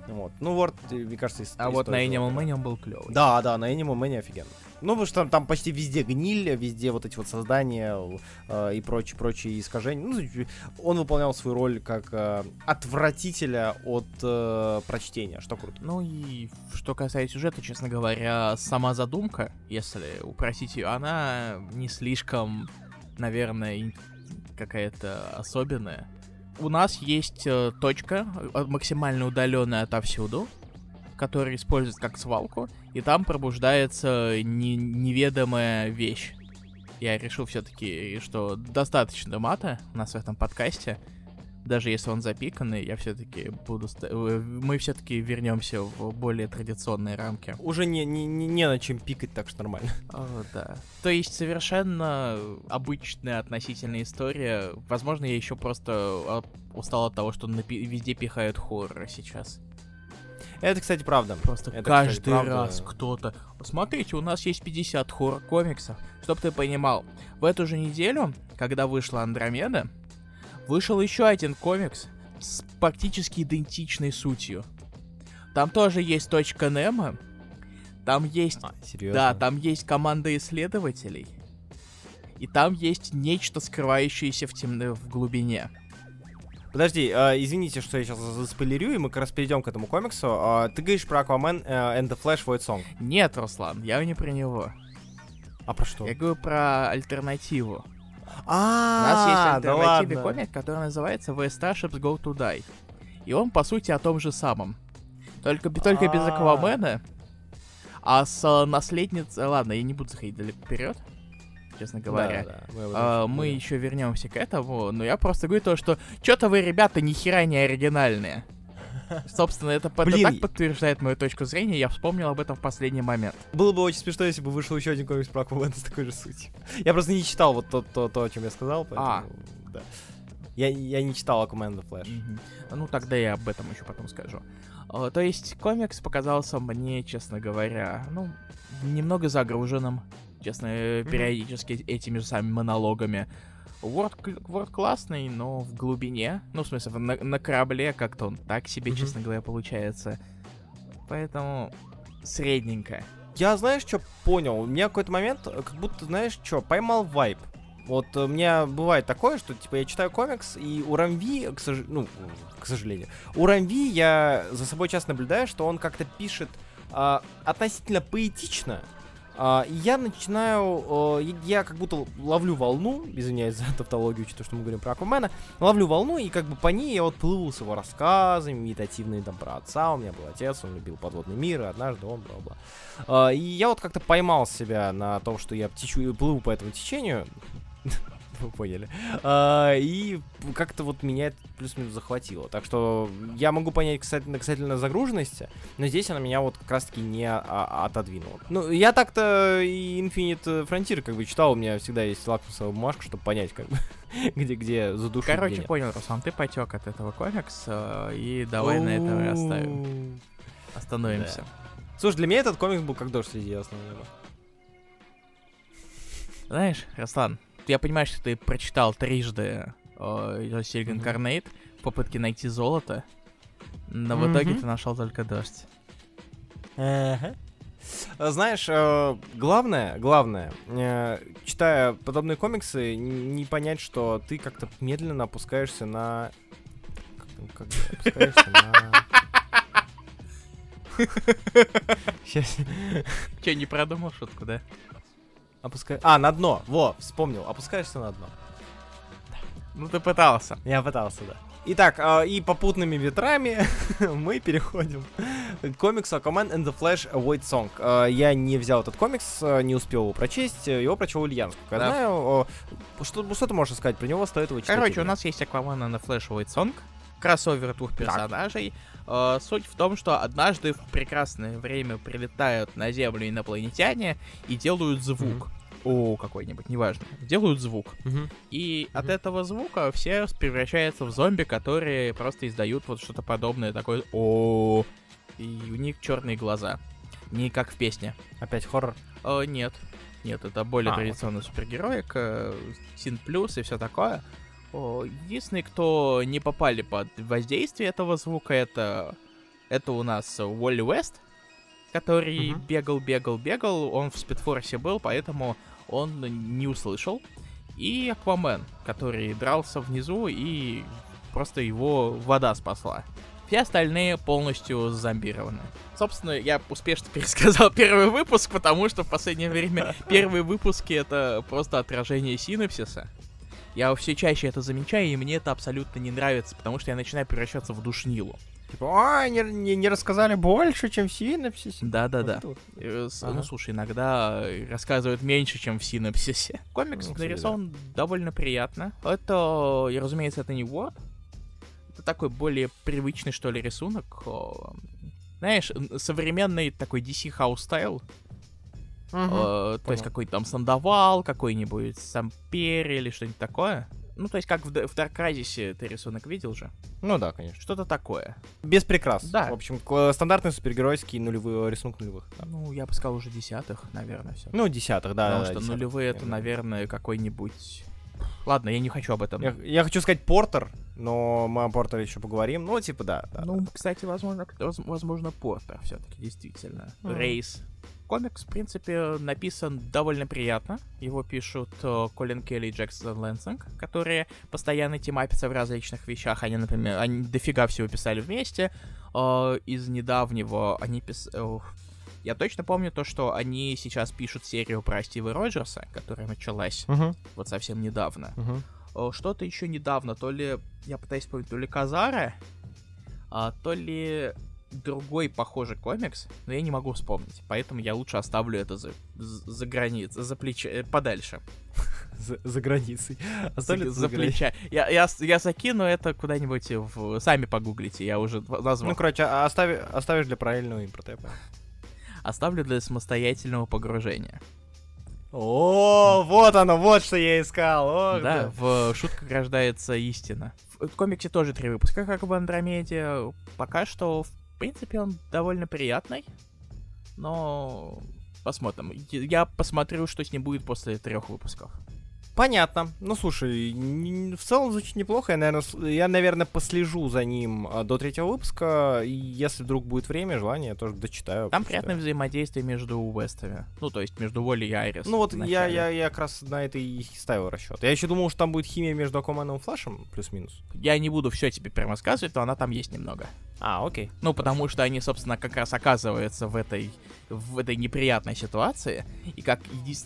вот. Ну, Word, э, мне кажется, из- А из вот на Animal оперы. Man он был клевый. Да, да, на Animal Man офигенно. Ну, потому что там, там почти везде гниль, везде вот эти вот создания э, и прочие, прочие искажения. Ну, он выполнял свою роль как э, отвратителя от э, прочтения, что круто. Ну и что касается сюжета, честно говоря, сама задумка, если упросить ее, она не слишком, наверное, какая-то особенная. У нас есть э, точка, э, максимально удаленная отовсюду, которая используется как свалку, и там пробуждается не- неведомая вещь. Я решил все-таки, что достаточно мата у нас в этом подкасте. Даже если он запиканный, я все-таки буду... э, Мы все-таки вернемся в более традиционные рамки. Уже не, не, не, не на чем пикать, так что нормально. О, да. То есть совершенно обычная относительная история. Возможно, я еще просто а, устал от того, что везде пихают хоррор сейчас. Это, кстати, правда. Просто Это, каждый кстати, правда. раз кто-то... Смотрите, у нас есть 50 хоррор-комиксов. Чтоб ты понимал, в эту же неделю, когда вышла Андромеда, вышел еще один комикс с практически идентичной сутью. Там тоже есть точка Немо, там есть А, серьезно? да, там есть команда исследователей. И там есть нечто, скрывающееся в темной в глубине. Подожди, э, извините, что я сейчас заспойлерю, и мы как раз перейдем к этому комиксу. А, ты говоришь про Aquaman э, and the Flash Void Song. Нет, Руслан, я не про него. А про что? Я говорю про альтернативу. У А, нас есть да альтернативный ладно. комик, который называется The Starships Go to Die. И он, по сути, о том же самом. Только, только без А. Аквамена. А с э, наследницей... Ладно, я не буду заходить далеко вперед, честно говоря. Да, да, мы А, мы еще вернемся к этому, но я просто говорю то, что что-то вы, ребята, ни хера не оригинальные. Собственно, это, Блин, так подтверждает мою точку зрения, я вспомнил об этом в последний момент. Было бы очень смешно, если бы вышел еще один комикс про Аквамена с такой же сутью. Я просто не читал вот то, то, то о чем я сказал, поэтому... А. Да. Я, я не читал the Flash. Мгм. Ну, тогда я об этом еще потом скажу. А, То есть, комикс показался мне, честно говоря, ну, немного загруженным, честно, э, периодически этими же самыми монологами. Word, Word классный, но в глубине, ну, в смысле, на, на корабле как-то он так себе, Мгм. честно говоря, получается. Поэтому средненько. Я, знаешь, что понял? У меня какой-то момент, э, как будто, знаешь, что, поймал вайп. Вот э, у меня бывает такое, что, типа, я читаю комикс, и у Рамви, к, сож- ну, к сожалению, у Рамви я за собой часто наблюдаю, что он как-то пишет а, относительно поэтично, а, и я начинаю, э, я как будто ловлю волну, извиняюсь за тавтологию, учитывая, что мы говорим про Аквамена, ловлю волну, и как бы по ней я вот плыву с его рассказами, медитативные там про отца, у меня был отец, он любил подводный мир, и однажды он, бла-бла. А, И я вот как-то поймал себя на том, что я течу, плыву по этому течению. Вы поняли. А, И как-то вот меня это плюс-минус захватило. Так что я могу понять касательно, касательно загруженности, но здесь она меня вот как раз-таки не а- отодвинула. Ну, я так-то и Infinite Frontier как бы читал, у меня всегда есть лакмусовая бумажка, чтобы понять, как бы, где, где задушить, Короче, нет. понял, Руслан, ты потек от этого комикса, и давай на этом и оставим. Остановимся. Слушай, для меня этот комикс был как дождь среди ясного неба. Знаешь, Руслан, я понимаю, что ты прочитал трижды э, Сильган. Карнейт в попытке найти золото, но в итоге ты нашел только дождь. А, Знаешь, э, главное, главное, э, читая подобные комиксы, не понять, что ты как-то медленно опускаешься на... Как, опускаешься на... Щас. Че, не продумал шутку, да? Опускай... А, на дно. Во, вспомнил. Опускаешься на дно. Ну ты пытался. Я пытался, да. Итак, а, и попутными ветрами мы переходим комикс Aquaman and the Flash White Song. Э, Я не взял этот комикс, э, не успел его прочесть, его прочел Ильян, сколько я Да. знаю. Э, Что, что ты можешь сказать про него, стоит его читать? Короче, у нас есть Акваман на Flash White Song, кроссовер двух персонажей. Э, Суть в том, что однажды в прекрасное время прилетают на Землю инопланетяне и делают звук. О, какой-нибудь, неважно. Делают звук. И от этого звука все превращаются в зомби, которые просто издают вот что-то подобное, такое о И у них черные глаза. Не как в песне. Опять хоррор. Э, нет. Нет, это более А, традиционный супергероик, Син Плюс и все такое. Единственные, кто не попали под воздействие этого звука, это, это у нас Уолли Уэст, который Мгм. бегал, бегал, бегал. Он в спидфорсе был, поэтому он не услышал. И Аквамен, который дрался внизу и просто его вода спасла. Все остальные полностью зомбированы. Собственно, я успешно пересказал первый выпуск, потому что в последнее время первые выпуски это просто отражение синапсиса. Я все чаще это замечаю, и мне это абсолютно не нравится, потому что я начинаю превращаться в душнилу. Типа, а, не, не- не рассказали больше, чем в синапсисе. Э, с- Ага. Ну, слушай, иногда э, рассказывают меньше, чем в синапсисе. Комикс Ну, нарисован довольно приятно. Это, и, разумеется, это не Word. Это такой более привычный, что ли, рисунок. О, Знаешь, современный такой DC House стайл. Мгм. Э, то есть какой-то там Сандовал, какой-нибудь Сампер или что-нибудь такое. Ну, то есть как в, в Dark Crisis ты рисунок видел же? Ну да, конечно. Что-то такое. Без прикрас. Да. В общем, к- стандартный супергеройский нулевой рисунок нулевых. да. Ну, я бы сказал, уже десятых, наверное, все. Ну, десятых, да. Потому да, что десятых, нулевые это, наверное, какой-нибудь... Ладно, я не хочу об этом. Я, я хочу сказать Портер, но мы о Портере еще поговорим. Ну, типа, да. да, ну, да. кстати, возможно, возможно, Портер все-таки действительно. Мгм. Рейс. Комикс, в принципе, написан довольно приятно. Его пишут э, Колин Келли и Джексон Лэнсинг, которые постоянно team-up ятся в различных вещах. Они, например, они дофига всего писали вместе. Э, из недавнего они писали... Я точно помню то, что они сейчас пишут серию про Стива Роджерса, которая началась Мгм, вот совсем недавно. Э, Что-то еще недавно, то ли, я пытаюсь вспомнить, то ли Казара, то ли другой похожий комикс, но я не могу вспомнить. Поэтому я лучше оставлю это за, за, за границей, за плеча, э, подальше. За, за границей. За, Оставлю это за границей. плеча. Я, я, я закину это куда-нибудь в... Сами погуглите, я уже назвал. Ну, короче, а- остави, оставишь для правильного импорта, я понял. Оставлю для самостоятельного погружения. О, вот оно, вот что я искал. ох, да, в шутках рождается истина. В комиксе тоже три выпуска, как в Андромеде. Пока что, в принципе, он довольно приятный. Но посмотрим. Я- посмотрю, что с ним будет после трех выпусков. Понятно. Ну, слушай, в целом звучит неплохо. Я, наверное, я, наверное, послежу за ним а, до третьего выпуска. И если вдруг будет время, желание, я тоже дочитаю. Там почитаю. приятное взаимодействие между Уэстами. Ну, то есть между Волей и Айрис. Ну вот я, я, я как раз на это и ставил расчет. Я еще думал, что там будет химия между Акваменом и Флашем, плюс-минус. Я не буду все тебе прям рассказывать, но она там есть немного. А, окей. Ну, потому что они, собственно, как раз оказываются в этой, в этой неприятной ситуации. И как,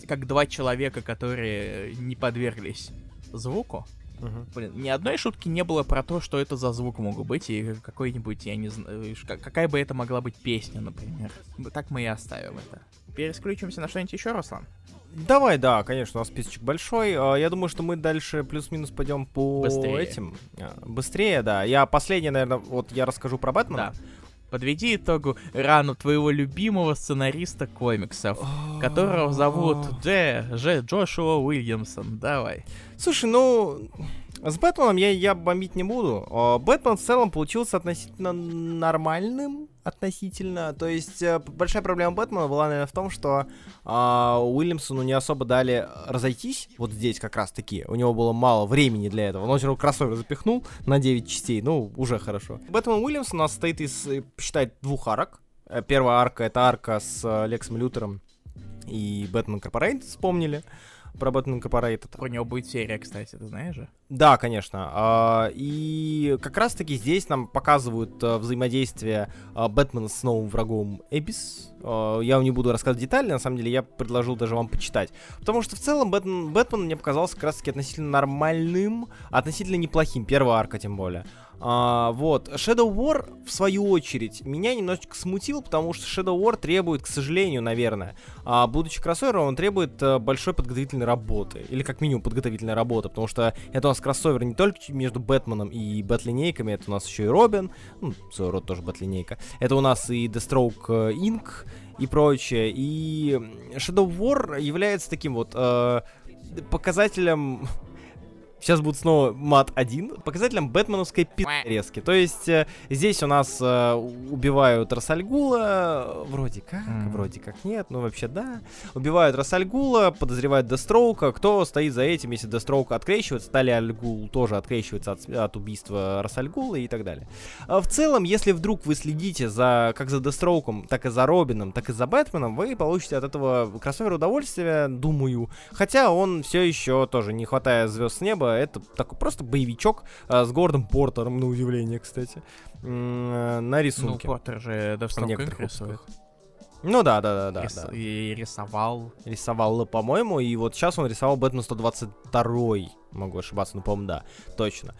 как два человека, которые не подверглись звуку. Мгм. Блин, ни одной шутки не было про то, что это за звук могут быть, и какой-нибудь, я не знаю, как- какая бы это могла быть песня, например. Так мы и оставим это. Пересключимся на что-нибудь еще, Руслан? Давай, да, конечно, у нас списочек большой. А, Я думаю, что мы дальше плюс-минус пойдем по Быстрее. этим. А, Быстрее, да. Я последний, наверное, вот я расскажу про Бэтмена. Да. Подведи итогу рану твоего любимого сценариста комиксов, которого зовут Дж. Ж. Джошуа Уильямсон. Давай. Слушай, ну, с Бэтменом я, я бомбить не буду. А, Бэтмен в целом получился относительно нормальным, относительно. То есть э, большая проблема Бэтмена была, наверное, в том, что а, Уильямсону не особо дали разойтись. Вот здесь как раз таки. У него было мало времени для этого. Он равно кроссовер запихнул на 9 частей. Ну, уже хорошо. Бэтмен Уильямсон у нас состоит из, э, считай, двух арок. Э, Первая арка — это арка с э, Лексом Лютером и Бэтмен Корпорейт, вспомнили про Бэтмен Корпорейт. Про него будет серия, кстати, ты знаешь же? Да, конечно. А, И как раз-таки здесь нам показывают а, взаимодействие а, Бэтмена с новым врагом Эбис. А, Я вам не буду рассказывать детали, на самом деле я предложил даже вам почитать. Потому что в целом Бэтмен, Бэтмен мне показался как раз-таки относительно нормальным, относительно неплохим, первая арка тем более. А, вот. Shadow War, в свою очередь, меня немножечко смутил, потому что Shadow War требует, к сожалению, наверное, а, будучи кроссовером, он требует а, большой подготовительной работы. Или как минимум подготовительной работы, потому что это у нас кроссовер не только между Бэтменом и Бэт-линейками, это у нас еще и Робин, ну, своего рода тоже Бэт-линейка. Это у нас и Deathstroke э, Inc., и прочее. И Shadow War является таким вот э, показателем сейчас будет снова мат 1, показателем бэтменовской пи***резки. То есть э, здесь у нас э, убивают Рассальгула, вроде как, mm. вроде как нет, ну вообще да. Убивают Рассальгула, подозревают Дестроука. Кто стоит за этим, если Дестроук открещивается, Тали Альгул тоже открещивается от, от убийства Рассальгула и так далее. А в целом, если вдруг вы следите за как за Дестроуком, так и за Робином, так и за Бэтменом, вы получите от этого кроссовер удовольствие, думаю. Хотя он все еще тоже, не хватая звезд с неба, это такой просто боевичок а, с Гордом Портером, на удивление, кстати, на рисунке. Ну, Портер же Девстрок рисует. Ну да, да, да, да. Рис- да. И рисовал. Рисовал, по-моему, и вот сейчас он рисовал Бэтмен 122 могу ошибаться, но, по-моему, да, точно.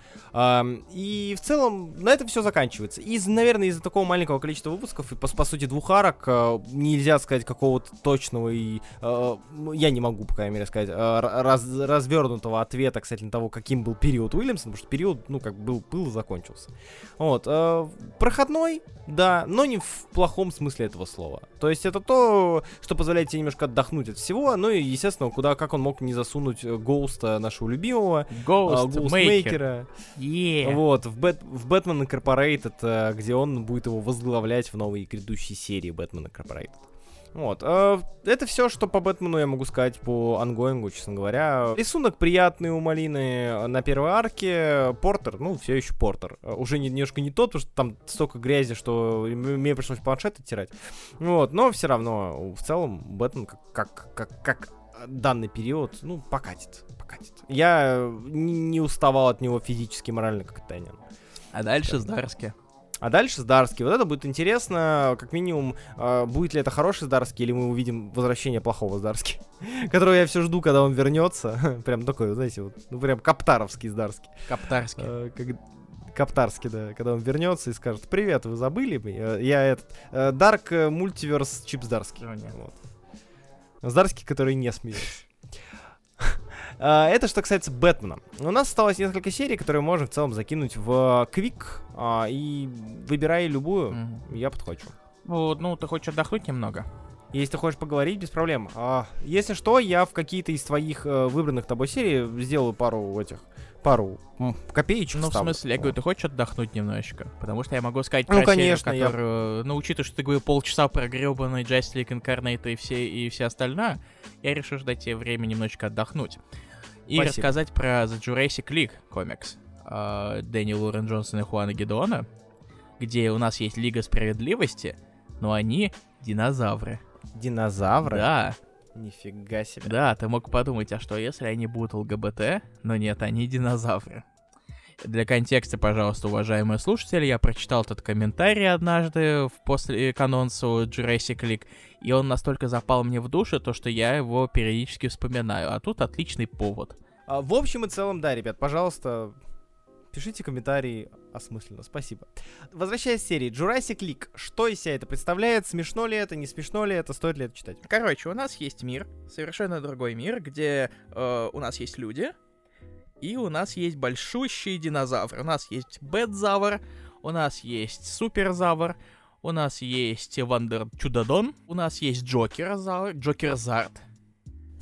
И в целом на этом все заканчивается. Из, наверное, из-за такого маленького количества выпусков и, по, по сути, двух арок uh, нельзя сказать какого-то точного и, uh, я не могу, по крайней мере, сказать, uh, раз, развернутого ответа, кстати, на того, каким был период Уильямсона, потому что период, ну, как был, был и закончился. Вот. Проходной, да, но не в плохом смысле этого слова. То есть это то, что позволяет тебе немножко отдохнуть от всего, ну и, естественно, куда, как он мог не засунуть Гоуста, нашего любимого, любимого Ghostmaker. Uh, yeah. Вот, в, Бэт, в Batman Incorporated, uh, где он будет его возглавлять в новой грядущей серии Batman Incorporated. Вот. Э, это все, что по Бэтмену я могу сказать по ongoing у, честно говоря. Рисунок приятный у Малины на первой арке. Портер, ну, все еще Портер. Уже не, немножко не тот, потому что там столько грязи, что мне пришлось планшет оттирать. Вот, но все равно, в целом, Бэтмен как, как, как, как данный период, ну, покатит прокатит. Я не уставал от него физически, морально, как Теннин. А дальше да. с Дарски. А дальше с Дарски. Вот это будет интересно, как минимум, э, будет ли это хороший Дарски, или мы увидим возвращение плохого Дарски, которого я все жду, когда он вернется. прям такой, знаете, вот, ну прям Каптаровский Дарски. Каптарский. Э, как... Каптарский, да, когда он вернется и скажет, привет, вы забыли? Я, этот, э, Дарк Мультиверс Чипс Дарский. Вот. Здарский, который не смеется. А, это что касается Бэтмена. У нас осталось несколько серий, которые можем в целом закинуть в Квик. А, и выбирай любую, mm-hmm. я подхочу. Вот, ну, ты хочешь отдохнуть немного? Если ты хочешь поговорить, без проблем. А, если что, я в какие-то из твоих э, выбранных тобой серий сделаю пару этих пару копеечек Ну, ставлю. в смысле, я говорю, ты хочешь отдохнуть немножечко? Потому что я могу сказать ну, про конечно, серию, которую... Я... Ну, учитывая, что ты говорил полчаса про гребаный League Incarnate и все, и все остальное, я решил дать тебе время немножечко отдохнуть. И Спасибо. рассказать про The Jurassic League комикс э, Дэнни Лорен Джонсона и Хуана Гедеона, где у нас есть Лига Справедливости, но они динозавры. Динозавры? Да. Нифига себе. Да, ты мог подумать, а что если они будут ЛГБТ, но нет, они динозавры. Для контекста, пожалуйста, уважаемые слушатели, я прочитал этот комментарий однажды в после к анонсу Jurassic League, и он настолько запал мне в душу, то что я его периодически вспоминаю. А тут отличный повод. А, в общем и целом, да, ребят, пожалуйста, Пишите комментарии осмысленно, спасибо. Возвращаясь к серии, Jurassic League. Что из себя это представляет? Смешно ли это, не смешно ли это, стоит ли это читать? Короче, у нас есть мир, совершенно другой мир, где э, у нас есть люди, и у нас есть большущий динозавр. У нас есть Бэдзавр, у нас есть Суперзавр, у нас есть Вандер Чудодон, у нас есть Джокер Джокерзард,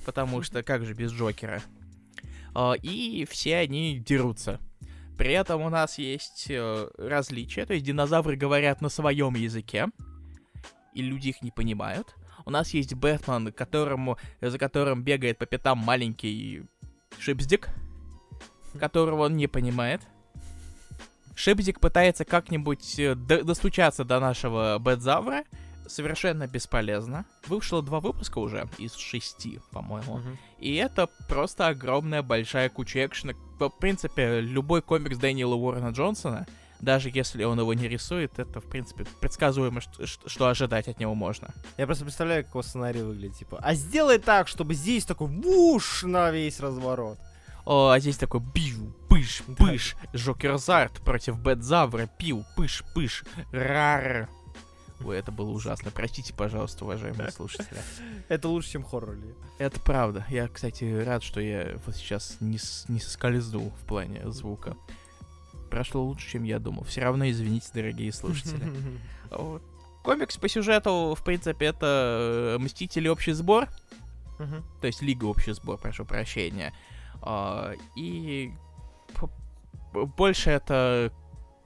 потому что как же без Джокера? Э, и все они дерутся. При этом у нас есть э, различия, то есть динозавры говорят на своем языке, и люди их не понимают. У нас есть Бэтмен, которому, за которым бегает по пятам маленький Шипздик, которого он не понимает. Шипздик пытается как-нибудь э, достучаться до нашего Бэтзавра, совершенно бесполезно. Вышло два выпуска уже из шести, по-моему. Угу. И это просто огромная большая куча экшена. В принципе, любой комикс Дэниела Уоррена Джонсона, даже если он его не рисует, это, в принципе, предсказуемо, что, что ожидать от него можно. Я просто представляю, как его сценарий выглядит, типа, а сделай так, чтобы здесь такой буш на весь разворот. О, а здесь такой бью, пы, пыш, пыш, Жокерзард против Бэдзавра, пил, пыш, пыш, рар. Ой, это было ужасно. Простите, пожалуйста, уважаемые слушатели. Это лучше, чем хоррор. Это правда. Я, кстати, рад, что я вот сейчас не, не соскользнул в плане звука. Прошло лучше, чем я думал. Все равно извините, дорогие слушатели. Вот. Комикс по сюжету, в принципе, это э, Мстители общий сбор, Мгм. то есть Лига общий сбор, прошу прощения. А, И больше это...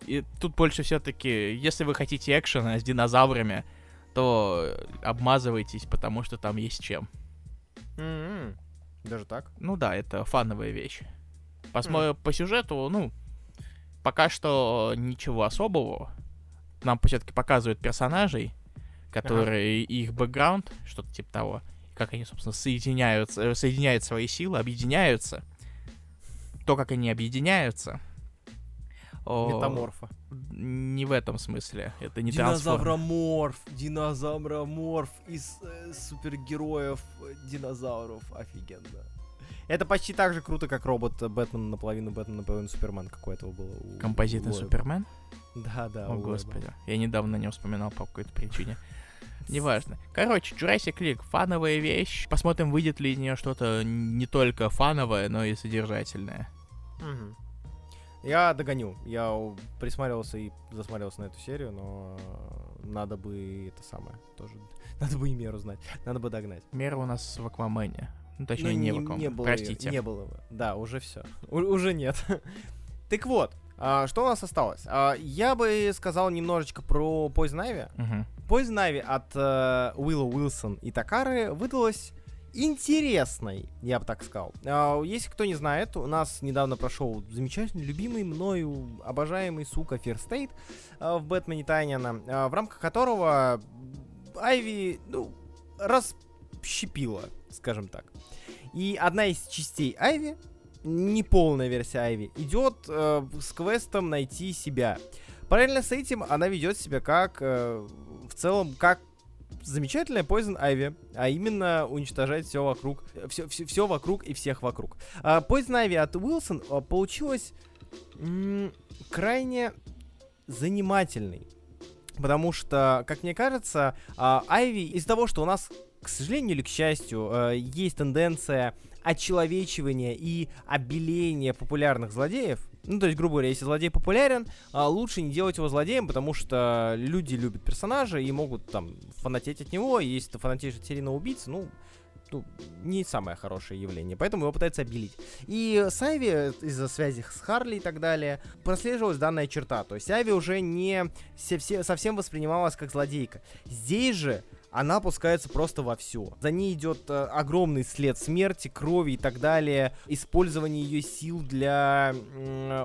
и тут больше все-таки, если вы хотите экшена с динозаврами, то обмазывайтесь, потому что там есть чем. М-м. Даже так? Ну да, это фановая вещь. Посмотрим по сюжету, ну, пока что ничего особого. Нам все-таки показывают персонажей, которые и их бэкграунд, что-то типа того, как они, собственно, соединяются, э, соединяют свои силы, объединяются. То, как они объединяются. Метаморфа. Не в этом смысле. Это не. Динозавроморф, динозавроморф из э, супергероев динозавров. Офигенно. Это почти так же круто, как робот Бэтмен наполовину Бэтмен, наполовину Супермен, как у этого было. у- Композитный у. Супермен? Да, да. О, господи. Я недавно не вспоминал по какой-то причине. Неважно. Короче, Jurassic League фановая вещь. Посмотрим, выйдет ли из нее что-то не только фановое, но и содержательное. Мгм. Я догоню. Я присматривался и засматривался на эту серию, но надо бы это самое тоже. Надо бы и меру знать. Надо бы догнать. Мера у нас в Аквамене. Ну, точнее, Ну, не, в Аквамене. было, Простите. Не было. бы. Да, уже все. уже нет. так вот, а, что у нас осталось? А, я бы сказал немножечко про Poison Ivy. Мгм. Poison Ivy от э, Уилла Уилсон и Такары выдалась интересной, я бы так сказал. А, если кто не знает, у нас недавно прошел замечательный, любимый мною, обожаемый, сука, State э, в Бэтмене Тайняна, э, в рамках которого Айви, ну, расщепила, скажем так. И одна из частей Айви, не полная версия Айви, идет э, с квестом найти себя. Параллельно с этим она ведет себя как, э, в целом, как замечательная Poison Ivy, а именно уничтожать все вокруг, все, все, вокруг и всех вокруг. А, Poison Ivy от Уилсон а, получилась м, крайне занимательной. Потому что, как мне кажется, а, Айви из-за того, что у нас, к сожалению или к счастью, э, есть тенденция очеловечивания и обеления популярных злодеев, ну, то есть, грубо говоря, если злодей популярен, а, лучше не делать его злодеем, потому что люди любят персонажа и могут там фанатеть от него, и если ты фанатеешь от серийного убийцы, ну, ну, не самое хорошее явление, поэтому его пытаются обелить. И с Айви, из-за связи с Харли и так далее, прослеживалась данная черта. То есть Айви уже не се- все- совсем воспринималась как злодейка. Здесь же она опускается просто во все. За ней идет э, огромный след смерти, крови и так далее, использование ее сил для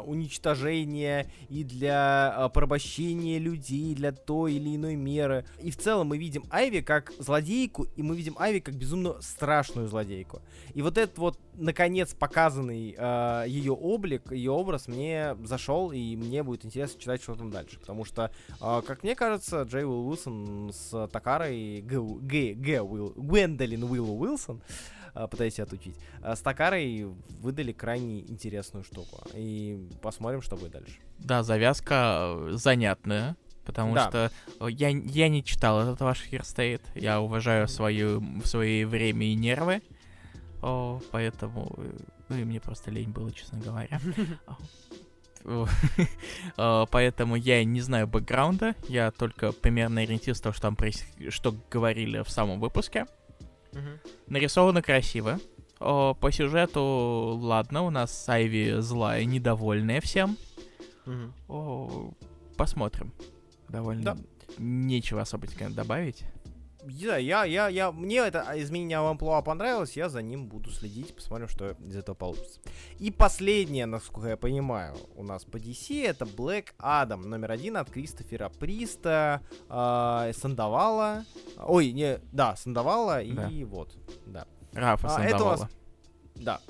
уничтожения и для э, порабощения людей, для той или иной меры. И в целом мы видим Айви как злодейку, и мы видим Айви как безумно страшную злодейку. И вот этот вот, наконец, показанный э, ее облик, ее образ мне зашел, и мне будет интересно читать, что там дальше. Потому что, э, как мне кажется, Джей Уилл Уилсон с Такарой, Г, Г, Г Уилл, Гвендолин Уилл Уилсон, э, пытаюсь отучить, э, с Такарой выдали крайне интересную штуку. И посмотрим, что будет дальше. Да, завязка э, занятная. Потому Да. что э, я, я не читал этот ваш Хирстейт. Я уважаю свою, свои время и нервы. О, поэтому... э, Ну и мне просто лень было, честно говоря. Поэтому я не знаю бэкграунда. Я только примерно ориентируюсь того, что там что говорили в самом выпуске. Нарисовано красиво. По сюжету, ладно, у нас Айви злая, недовольная всем. Посмотрим. Довольно нечего особо конечно, добавить. Да, я, я, я, мне это изменение амплуа понравилось, я за ним буду следить, посмотрим, что из этого получится. И последнее, насколько я понимаю, у нас по DC, это Black Adam, номер один от Кристофера Приста, э, Сандавала, ой, не, да, Сандавала и Да. вот, да. Рафа А, это у нас Сандавала. Да.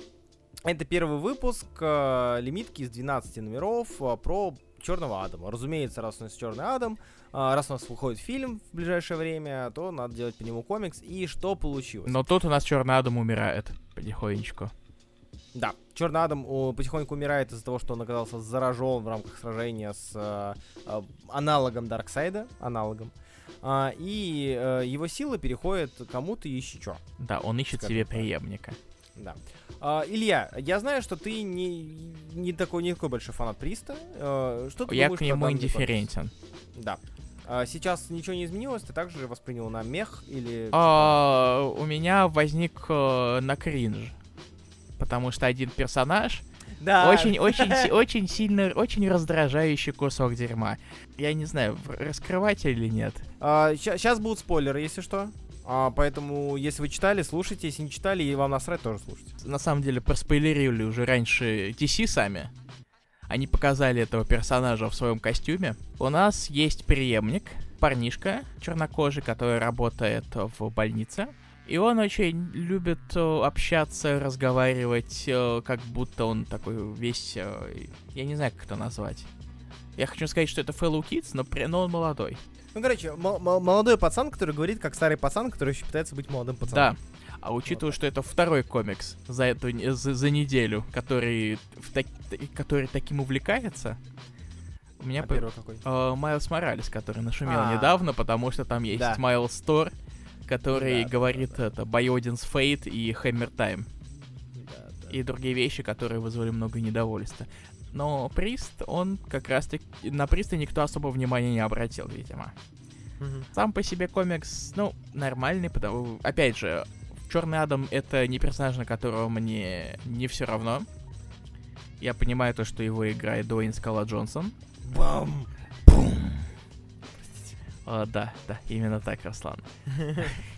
Это первый выпуск э, лимитки из 12 номеров э, про Черного Адама. Разумеется, раз у нас Черный Адам, э, раз у нас выходит фильм в ближайшее время, то надо делать по нему комикс. И что получилось? Но тут у нас Черный Адам умирает потихонечку. Да, Черный Адам о, потихоньку умирает из-за того, что он оказался заражен в рамках сражения с э, э, аналогом Дарксайда, аналогом. А, и э, его силы переходят кому-то еще. Да, он ищет Скажем себе преемника. Да. А, Илья, я знаю, что ты не, не, такой, не такой большой фанат Приста. Э, что ты Я думаешь к нему индифферентен. Да. А, сейчас ничего не изменилось, ты также воспринял на мех или... А, у меня возник э, на кринж. Потому что один персонаж Да. очень, очень, очень сильно, очень раздражающий кусок дерьма. Я не знаю, раскрывать или нет. Сейчас будут спойлеры, если что. А, поэтому, если вы читали, слушайте. Если не читали и вам насрать, тоже слушайте. На самом деле, проспойлерили уже раньше DC сами. Они показали этого персонажа в своем костюме. У нас есть преемник, парнишка чернокожий, который работает в больнице. И он очень любит э, общаться, разговаривать, э, как будто он такой весь... э, Я не знаю, как это назвать. Я хочу сказать, что это fellow kids, но, но он молодой. Ну, короче, мо- мо- молодой пацан, который говорит, как старый пацан, который еще пытается быть молодым пацаном. Да. А учитывая, что это второй комикс за эту за, за неделю, который, в так- который таким увлекается, у меня А по- первый какой? э, Майлз Моралес, который нашумел А. недавно, потому что там есть Да. Майлз Тор, который Да, да, говорит да, это Байодинс Фейт и Хэммер Тайм. Да, да. И другие вещи, которые вызвали много недовольства. Но Прист, он как раз таки... На Приста никто особо внимания не обратил, видимо. Мгм. Сам по себе комикс, ну, нормальный, потому... Опять же, Черный Адам — это не персонаж, на которого мне не все равно. Я понимаю то, что его играет Дуэйн Скала Джонсон. Бам! А, да, да, именно так, Руслан.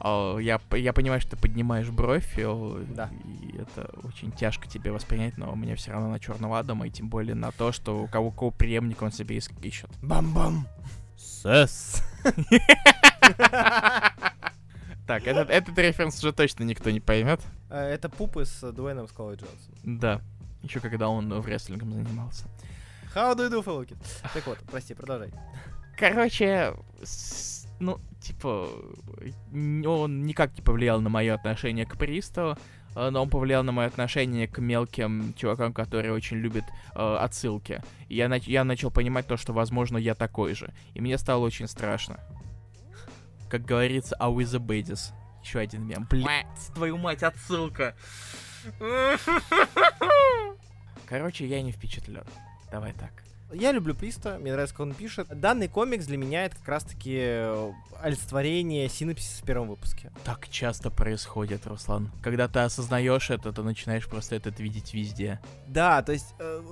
О, я, я понимаю, что ты поднимаешь бровь, Да. и это очень тяжко тебе воспринять, но мне все равно на Черного Адама, и тем более на то, что у кого кого преемника он себе иск- ищет. Бам-бам! Сэс! Так, этот, этот референс уже точно никто не поймет. Э, Это пупы с Дуэйном Скалой Джонсом. Да. Еще когда он в рестлингом занимался. How do you do, kid? Так вот, прости, продолжай. Короче, с- ну, типа, н- он никак не повлиял на мое отношение к Присту, э, но он повлиял на мое отношение к мелким чувакам, которые очень любят э, отсылки. И я, нач- я начал понимать то, что, возможно, я такой же. И мне стало очень страшно. Как говорится, а with the badges. Еще один мем. Блять, твою мать, отсылка. Короче, я не впечатлен. Давай так. Я люблю Приста, мне нравится, как он пишет. Данный комикс для меня это как раз-таки э, олицетворение синапсиса в первом выпуске. Так часто происходит, Руслан. Когда ты осознаешь это, ты начинаешь просто это видеть везде. Да, то есть э,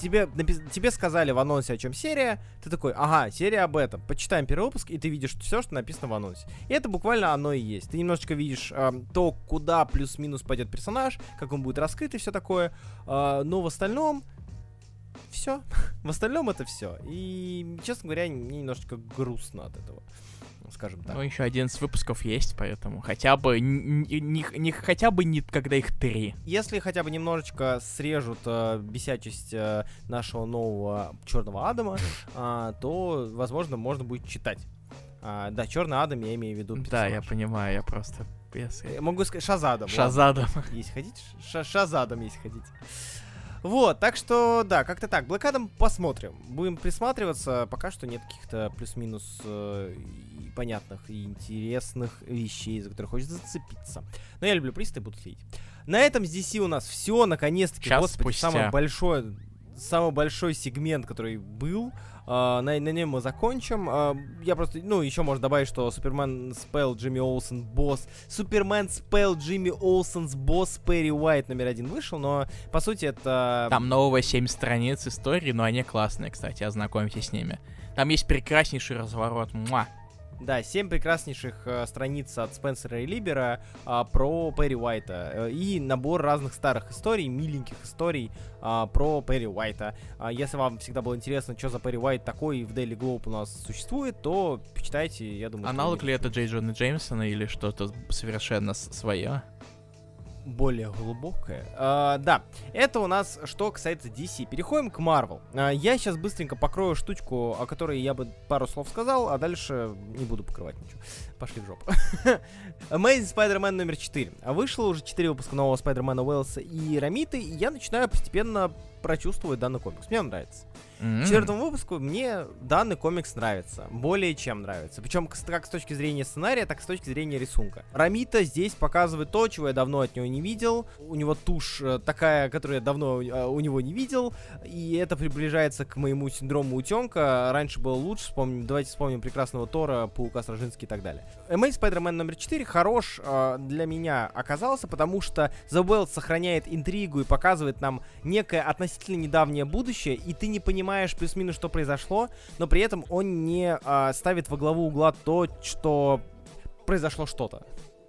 тебе, тебе сказали в анонсе, о чем серия, ты такой, ага, серия об этом. Почитаем первый выпуск, и ты видишь все, что написано в анонсе. И это буквально оно и есть. Ты немножечко видишь э, то, куда плюс-минус пойдет персонаж, как он будет раскрыт и все такое. Э, но в остальном все. в остальном это все. И, честно говоря, мне немножечко грустно от этого. Скажем так. Ну, еще 11 выпусков есть, поэтому хотя бы н- н- не, не- хотя бы не когда их три. Если хотя бы немножечко срежут э, бесячесть э, нашего нового черного Адама, а, то, возможно, можно будет читать. А, да, черный Адам, я имею в виду. Да, я персонаж. понимаю, я просто... я могу сказать Шазадом. ладно, Шазадом. Если хотите, Ша- Шазадом, если хотите. Вот, так что, да, как-то так. Black Adam посмотрим. Будем присматриваться. Пока что нет каких-то плюс-минус э, и понятных и интересных вещей, за которые хочется зацепиться. Но я люблю Приста и буду следить. На этом с DC у нас все, наконец-таки. Час Господи, спустя. самый большой, самый большой сегмент, который был. А, на, на нем мы закончим. А, я просто, ну, еще можно добавить, что Супермен спел Джимми Олсен босс. Супермен спел Джимми Олсенс босс Перри Уайт номер один вышел, но по сути это... Там новые 7 страниц истории, но они классные, кстати, ознакомьтесь с ними. Там есть прекраснейший разворот. Муа. Да, семь прекраснейших э, страниц от Спенсера и Либера а, про Перри Уайта. э, и набор разных старых историй, миленьких историй а, про Перри Уайта. А, если вам всегда было интересно, что за Перри Уайт такой в Daily Globe у нас существует, то почитайте, я думаю... Аналог ли это Джей Джона Джеймсона или что-то совершенно свое? Более глубокое. А, да, это у нас что касается DC. Переходим к Marvel. А, я сейчас быстренько покрою штучку, о которой я бы пару слов сказал, а дальше не буду покрывать ничего. Пошли в жопу. Amazing Spider-Man номер 4. Вышло уже 4 выпуска нового Spider-Man Уэллса и Рамиты, и я начинаю постепенно прочувствовать данный комикс. Мне он нравится. К четвертому выпуску мне данный комикс нравится. Более чем нравится. Причем как с точки зрения сценария, так и с точки зрения рисунка. Рамита здесь показывает то, чего я давно от него не видел. У него тушь э, такая, которую я давно э, у него не видел. И это приближается к моему синдрому утенка. Раньше было лучше. Вспомним, давайте вспомним прекрасного Тора, Паука Сражинский и так далее. Amazing Spider-Man номер 4 хорош э, для меня оказался, потому что The World сохраняет интригу и показывает нам некое относительно недавнее будущее, и ты не понимаешь плюс-минус, что произошло, но при этом он не а, ставит во главу угла то, что произошло что-то.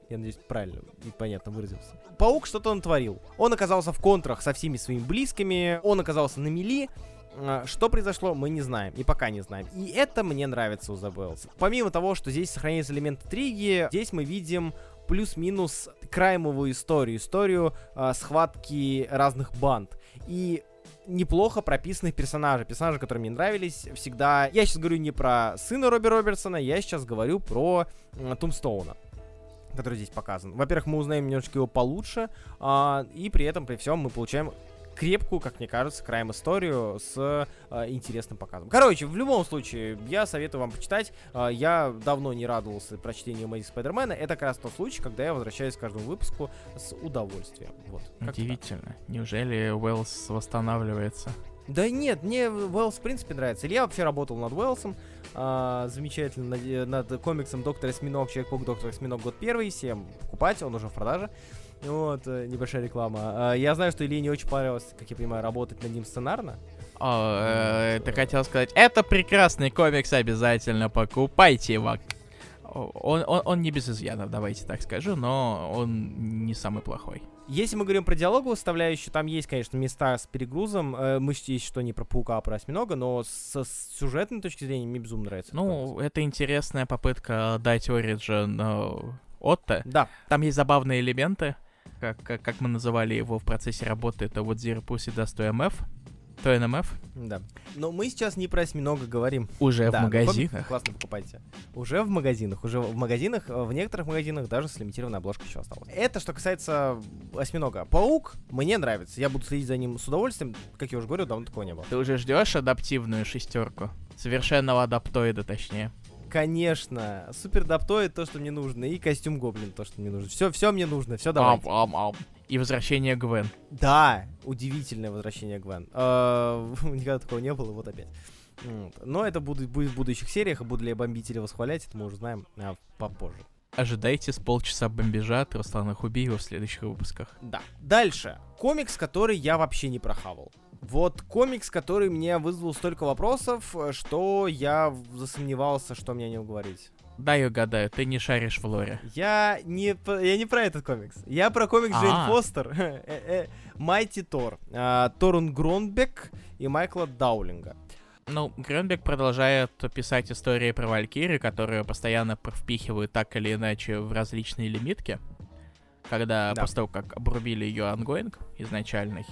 Я надеюсь, правильно и понятно выразился. Паук что-то натворил. Он оказался в контрах со всеми своими близкими, он оказался на мели, а, Что произошло, мы не знаем, и пока не знаем. И это мне нравится у The. Помимо того, что здесь сохраняется элемент интриги, здесь мы видим плюс-минус краймовую историю, историю а, схватки разных банд. И неплохо прописанных персонажей, персонажи, которые мне нравились всегда. Я сейчас говорю не про сына Робби Робертсона, я сейчас говорю про м, Тумстоуна который здесь показан. Во-первых, мы узнаем немножечко его получше, а, и при этом, при всем, мы получаем крепкую, как мне кажется, крайм историю с а, интересным показом. Короче, в любом случае, я советую вам почитать. А, я давно не радовался прочтению Amazing Спайдермена. Это как раз тот случай, когда я возвращаюсь к каждому выпуску с удовольствием. Вот. как-то так. Удивительно. Неужели Уэллс восстанавливается? Да нет, мне Уэллс в принципе нравится. Илья вообще работал над Уэллсом. а, замечательно над, над комиксом Доктор Осьминог, Человек-паук, Доктор Осьминог год первый. Всем покупать, он уже в продаже. Вот, э, небольшая реклама. А, я знаю, что Илье не очень понравилось, как я понимаю, работать над ним сценарно. О, э, ты хотел сказать, это прекрасный комикс, обязательно покупайте его. Он, он, он не без изъянов, давайте так скажу, но он не самый плохой. Если мы говорим про диалоговую составляющую, там есть, конечно, места с перегрузом. Э, мы есть что не про паука, а про осьминога, но с, сюжетной точки зрения мне безумно нравится. Ну, это интересная попытка дать Origin Отто. да, Там есть забавные элементы, как, как, как мы называли его в процессе работы, это вот Zero Pussy to MF, to NMF, да. Но мы сейчас не про осьминога говорим. уже Да, в магазинах. Классно покупайте. Уже в магазинах, уже в магазинах, э, в некоторых магазинах даже с лимитированной обложкой еще осталось. Это что касается осьминога. Паук мне нравится. Я буду следить за ним с удовольствием. Как я уже говорил, давно такого не было. Ты уже ждешь адаптивную шестерку? Совершенного адаптоида, точнее. Конечно, супер даптоид то, что мне нужно, и костюм гоблин то, что мне нужно. Все, все мне нужно, все давай. Ам, ам, ам. И возвращение Гвен. Да, удивительное возвращение Гвен. Э, Никогда такого не было, вот опять. Но это будет, будет в будущих сериях, и буду ли я бомбить или восхвалять, это мы уже знаем а, попозже. Ожидайте с полчаса бомбежа от Руслана Хубиева в следующих выпусках. Да. Дальше. Комикс, который я вообще не прохавал. Вот комикс, который мне вызвал столько вопросов, что я засомневался, что мне о нем говорить. Дай угадаю, ты не шаришь в лоре. Я не, я не про этот комикс. Я про комикс Джейн А. Фостер. Э, э, Майти Тор. А, Торун Гронбек и Майкла Даулинга. Ну, Грёнбек продолжает писать истории про Валькири, которые постоянно впихивают так или иначе в различные лимитки. Когда Да. после того, как обрубили ее ongoing изначальный,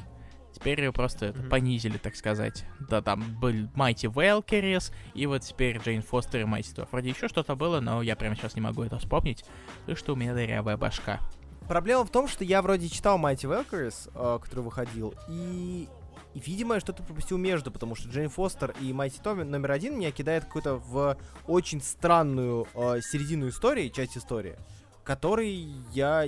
теперь ее просто это Мгм. понизили, так сказать. Да, там был Mighty Valkyries, и вот теперь Джейн Фостер и Mighty Thor. Вроде еще что-то было, но я прямо сейчас не могу это вспомнить, потому что у меня дырявая башка. Проблема в том, что я вроде читал Mighty Valkyries, э, который выходил, и, и, видимо, я что-то пропустил между, потому что Джейн Фостер и Mighty Тор номер один меня кидает какую-то в очень странную э, середину истории, часть истории, которой я...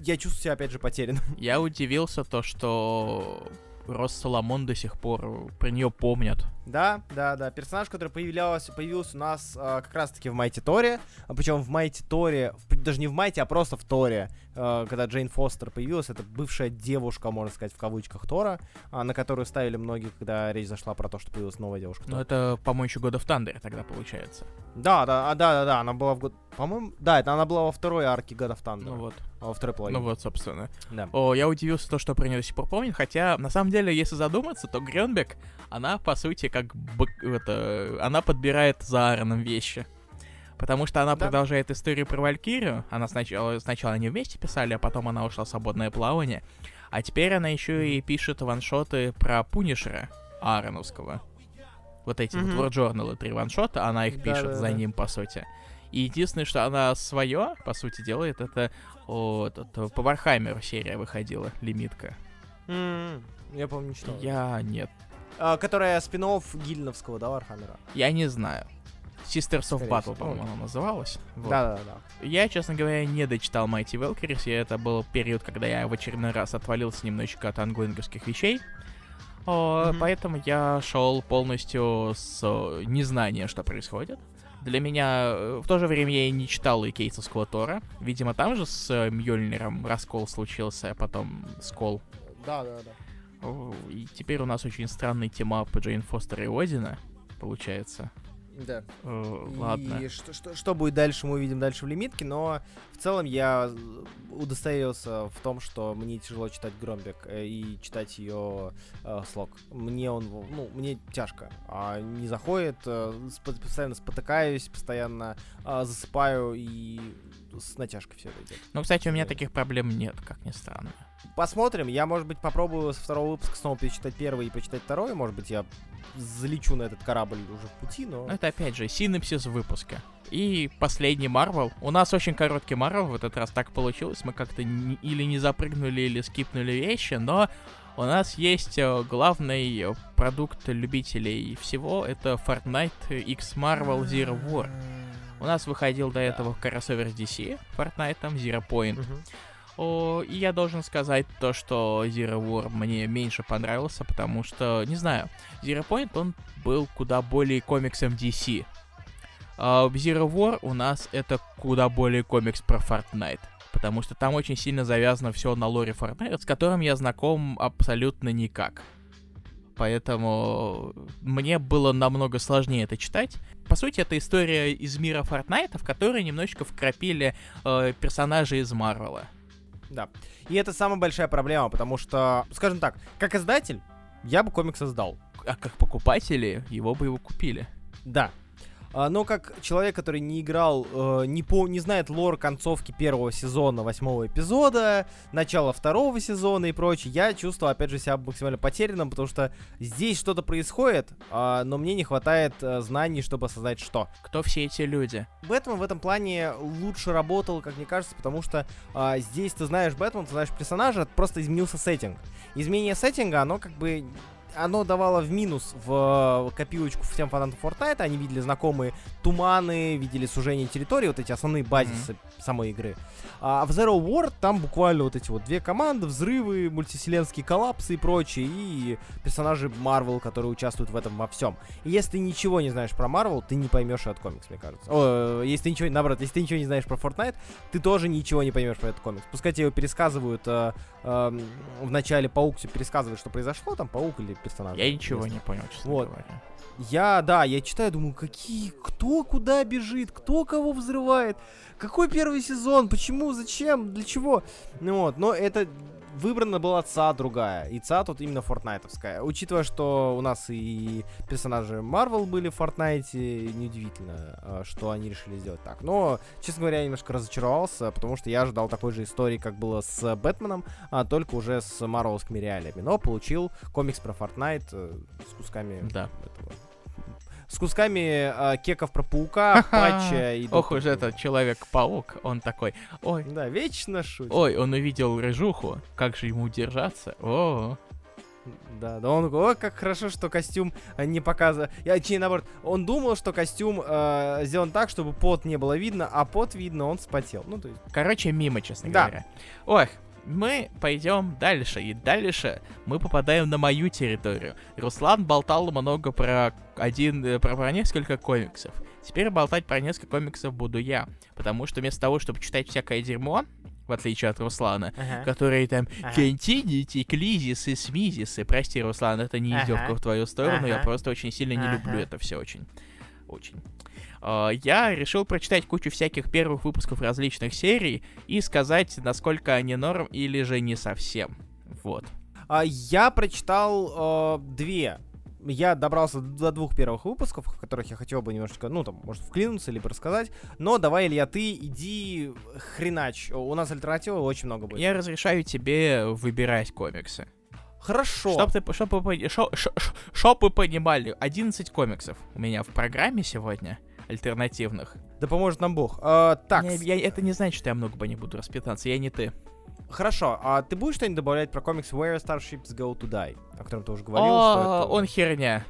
Я чувствую себя, опять же, потерянным. Я удивился то, что Рос Соломон до сих пор про нее помнят. Да, да, да. Персонаж, который появлялся, появился у нас а, как раз-таки в Майти Торе. А причем в Майти Торе, в- даже не в Майти, а просто в Торе, а, когда Джейн Фостер появилась, это бывшая девушка, можно сказать, в кавычках Тора, а, на которую ставили многие, когда речь зашла про то, что появилась новая девушка. Ну, Тора. это, по-моему, еще года в Тандере тогда получается. Да, да, да, да, да, она была в год... По-моему, да, это она была во второй арке God of Thunder. Ну вот. Во второй половине. Ну вот, собственно. Да. О, я удивился то, что про нее до сих пор помнят, хотя, на самом деле, если задуматься, то Грёнбек, она, по сути, как это, она подбирает за Аароном вещи. Потому что она Да. продолжает историю про Валькирию. Она сначала, сначала они вместе писали, а потом она ушла в свободное плавание. А теперь она еще и пишет one-shot ы про Пунишера Аароновского. Вот эти Мгм. вот War три one-shot а, она их пишет за Да-да-да. ним, по сути. И единственное, что она свое, по сути, делает, это этот, э, по Вархаммеру серия выходила, лимитка. М, Я помню, читал. Я нет. А, Которая спин Гилленовского, да, Вархаммера? Я не знаю. Sisters of Battle, по-моему, она называлась. Вот. Да-да-да. Я, честно говоря, не дочитал Mighty Valkyries, и это был период, когда я в очередной раз отвалился немножечко от ongoing овских вещей. О, Мгм. Поэтому я шел полностью с э, незнания, что происходит. Для меня э, в то же время я и не читал и Кейтсовского Тора. Видимо, там же с э, Мьёльниром раскол случился, а потом скол. Да-да-да. О, И теперь у нас очень странный тема по Джейн Фостер и Одина, получается. Да. Э, И Ладно. что, что, что будет дальше, мы увидим дальше в лимитке, но в целом я э, удостоверился в том, что мне тяжело читать Громбек э, и читать ее э, слог. Мне он, ну, мне тяжко. А, не заходит, э, постоянно спотыкаюсь, постоянно а, засыпаю и с натяжкой все это идет. Ну, кстати, у меня э, таких проблем нет, как ни странно. Посмотрим. Я, может быть, попробую со второго выпуска снова перечитать первый и почитать второй. Может быть, я залечу на этот корабль уже в пути, но... Это опять же синопсис выпуска. И последний Марвел. У нас очень короткий Марвел в этот раз так получилось. Мы как-то или не запрыгнули, или скипнули вещи, но у нас есть э, главный э, продукт любителей всего. Это Fortnite X Marvel Zero War. У нас выходил до этого кроссовер с DC, Fortnite, там Zero Point. Мгм. О, и я должен сказать то, что Zero War мне меньше понравился, потому что, не знаю, Zero Point, он был куда более комиксом DC. А в Zero War у нас это куда более комикс про Fortnite. Потому что там очень сильно завязано все на лоре Fortnite, с которым я знаком абсолютно никак. Поэтому мне было намного сложнее это читать. По сути, это история из мира Fortnite, в которой немножечко вкрапили э, персонажей из Марвела. Да. И это самая большая проблема, потому что, скажем так, как издатель, я бы комикс издал. А как покупатели, его бы его купили. Да. А, Но как человек, который не играл, э, не, по, не знает лор концовки первого сезона, восьмого эпизода, начала второго сезона и прочее, я чувствовал, опять же, себя максимально потерянным, потому что здесь что-то происходит, а, но мне не хватает э, знаний, чтобы осознать, что. Кто все эти люди? Бэтмен в этом плане лучше работал, как мне кажется, потому что а, здесь ты знаешь Бэтмен, ты знаешь персонажа, просто изменился сеттинг. Изменение сеттинга, оно как бы оно давало в минус в э, копилочку всем фанатам Fortnite. Они видели знакомые туманы, видели сужение территории, вот эти основные базисы самой игры. А в Zero War там буквально вот эти вот две команды, взрывы, мультивселенские коллапсы и прочее, и персонажи Marvel, которые участвуют в этом во всем. И если ты ничего не знаешь про Marvel, ты не поймешь этот комикс, мне кажется. О, э, если ты ничего, наоборот, если ты ничего не знаешь про Fortnite, ты тоже ничего не поймешь про этот комикс. Пускай тебе его пересказывают э, эм, в начале Паук тебе пересказывает, что произошло, там Паук или персонаж. Я ничего Ясно. не понял, честно Вот. говоря. Я, да, я читаю, думаю, какие, кто куда бежит, кто кого взрывает, какой первый сезон, почему, зачем, для чего. Ну вот, но это выбрана была ЦА другая, и ЦА тут именно фортнайтовская. Учитывая, что у нас и персонажи Marvel были в Fortnite, неудивительно, э, что они решили сделать так. Но, честно говоря, я немножко разочаровался, потому что я ожидал такой же истории, как было с Бэтменом, а только уже с марвелскими реалиями. Но получил комикс про Fortnite э, с кусками Да. этого с кусками э, кеков про паука, патча и... Ох уж этот Человек-паук, он такой, ой. Да, вечно шутит. ой, он увидел рыжуху, как же ему удержаться? О, Да, да, он о, как хорошо, что костюм э, не показывает. Я, точнее, наоборот, он думал, что костюм э, сделан так, чтобы пот не было видно, а пот видно, он вспотел. Ну, то есть... короче, мимо, честно Да. говоря. Ох, мы пойдем дальше, и дальше мы попадаем на мою территорию. Руслан болтал много про один, э, про, про несколько комиксов. Теперь болтать про несколько комиксов буду я, потому что вместо того, чтобы читать всякое дерьмо, в отличие от Руслана, которые там Ага. континити, клизисы, смизисы. Прости, Руслан, это не Ага. издевка в твою сторону, я Ага. просто очень сильно не люблю Ага. это все очень. Очень. А, Я решил прочитать кучу всяких первых выпусков различных серий и сказать, насколько они норм или же не совсем. Вот. А, я прочитал я добрался до двух первых выпусков, о которых я хотел бы немножечко, ну, там, может, вклинуться, либо рассказать. Но давай, Илья, ты иди хренач. У нас альтернативы очень много будет. Я разрешаю тебе выбирать комиксы. Хорошо. Чтоб, ты, чтоб, вы, чтоб, чтоб вы понимали, 11 комиксов у меня в программе сегодня альтернативных. Да поможет нам бог. А, так. Я, я, это не значит, что я много по не буду распитаться, я не ты. Хорошо, а ты будешь что-нибудь добавлять про комикс Where Starships Go to Die, о котором ты уже говорил? О, он херня.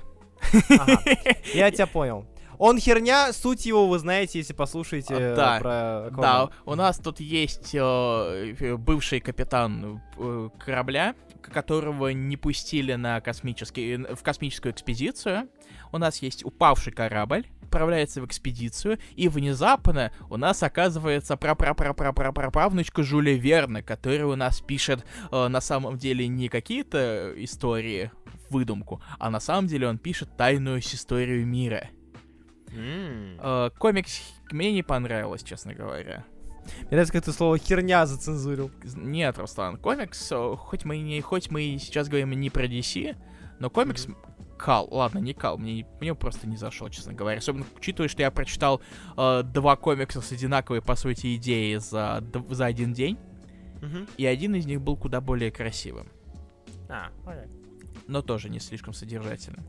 Я тебя понял. Он херня, суть его вы знаете, если послушаете а, да, про Аквамен. Да, у нас тут есть э, э бывший капитан э, корабля, которого не пустили на космический, э, в космическую экспедицию. У нас есть упавший корабль, отправляется в экспедицию, и внезапно у нас оказывается прапраправнучка Жюля Верна, который у нас пишет на самом деле не какие-то истории выдумку, а на самом деле он пишет тайную историю мира. Комикс мне не понравилось, честно говоря. Мне нравится, как слово херня зацензурил. Нет, Руслан, комикс, хоть мы, не, хоть мы сейчас говорим не про DC, но комикс кал, ладно, не кал, мне, мне просто не зашел, честно говоря. Особенно учитывая, что я прочитал э, два комикса с одинаковой, по сути, идеей за, за один день, и один из них был куда более красивым. А, окей. но тоже не слишком содержательным.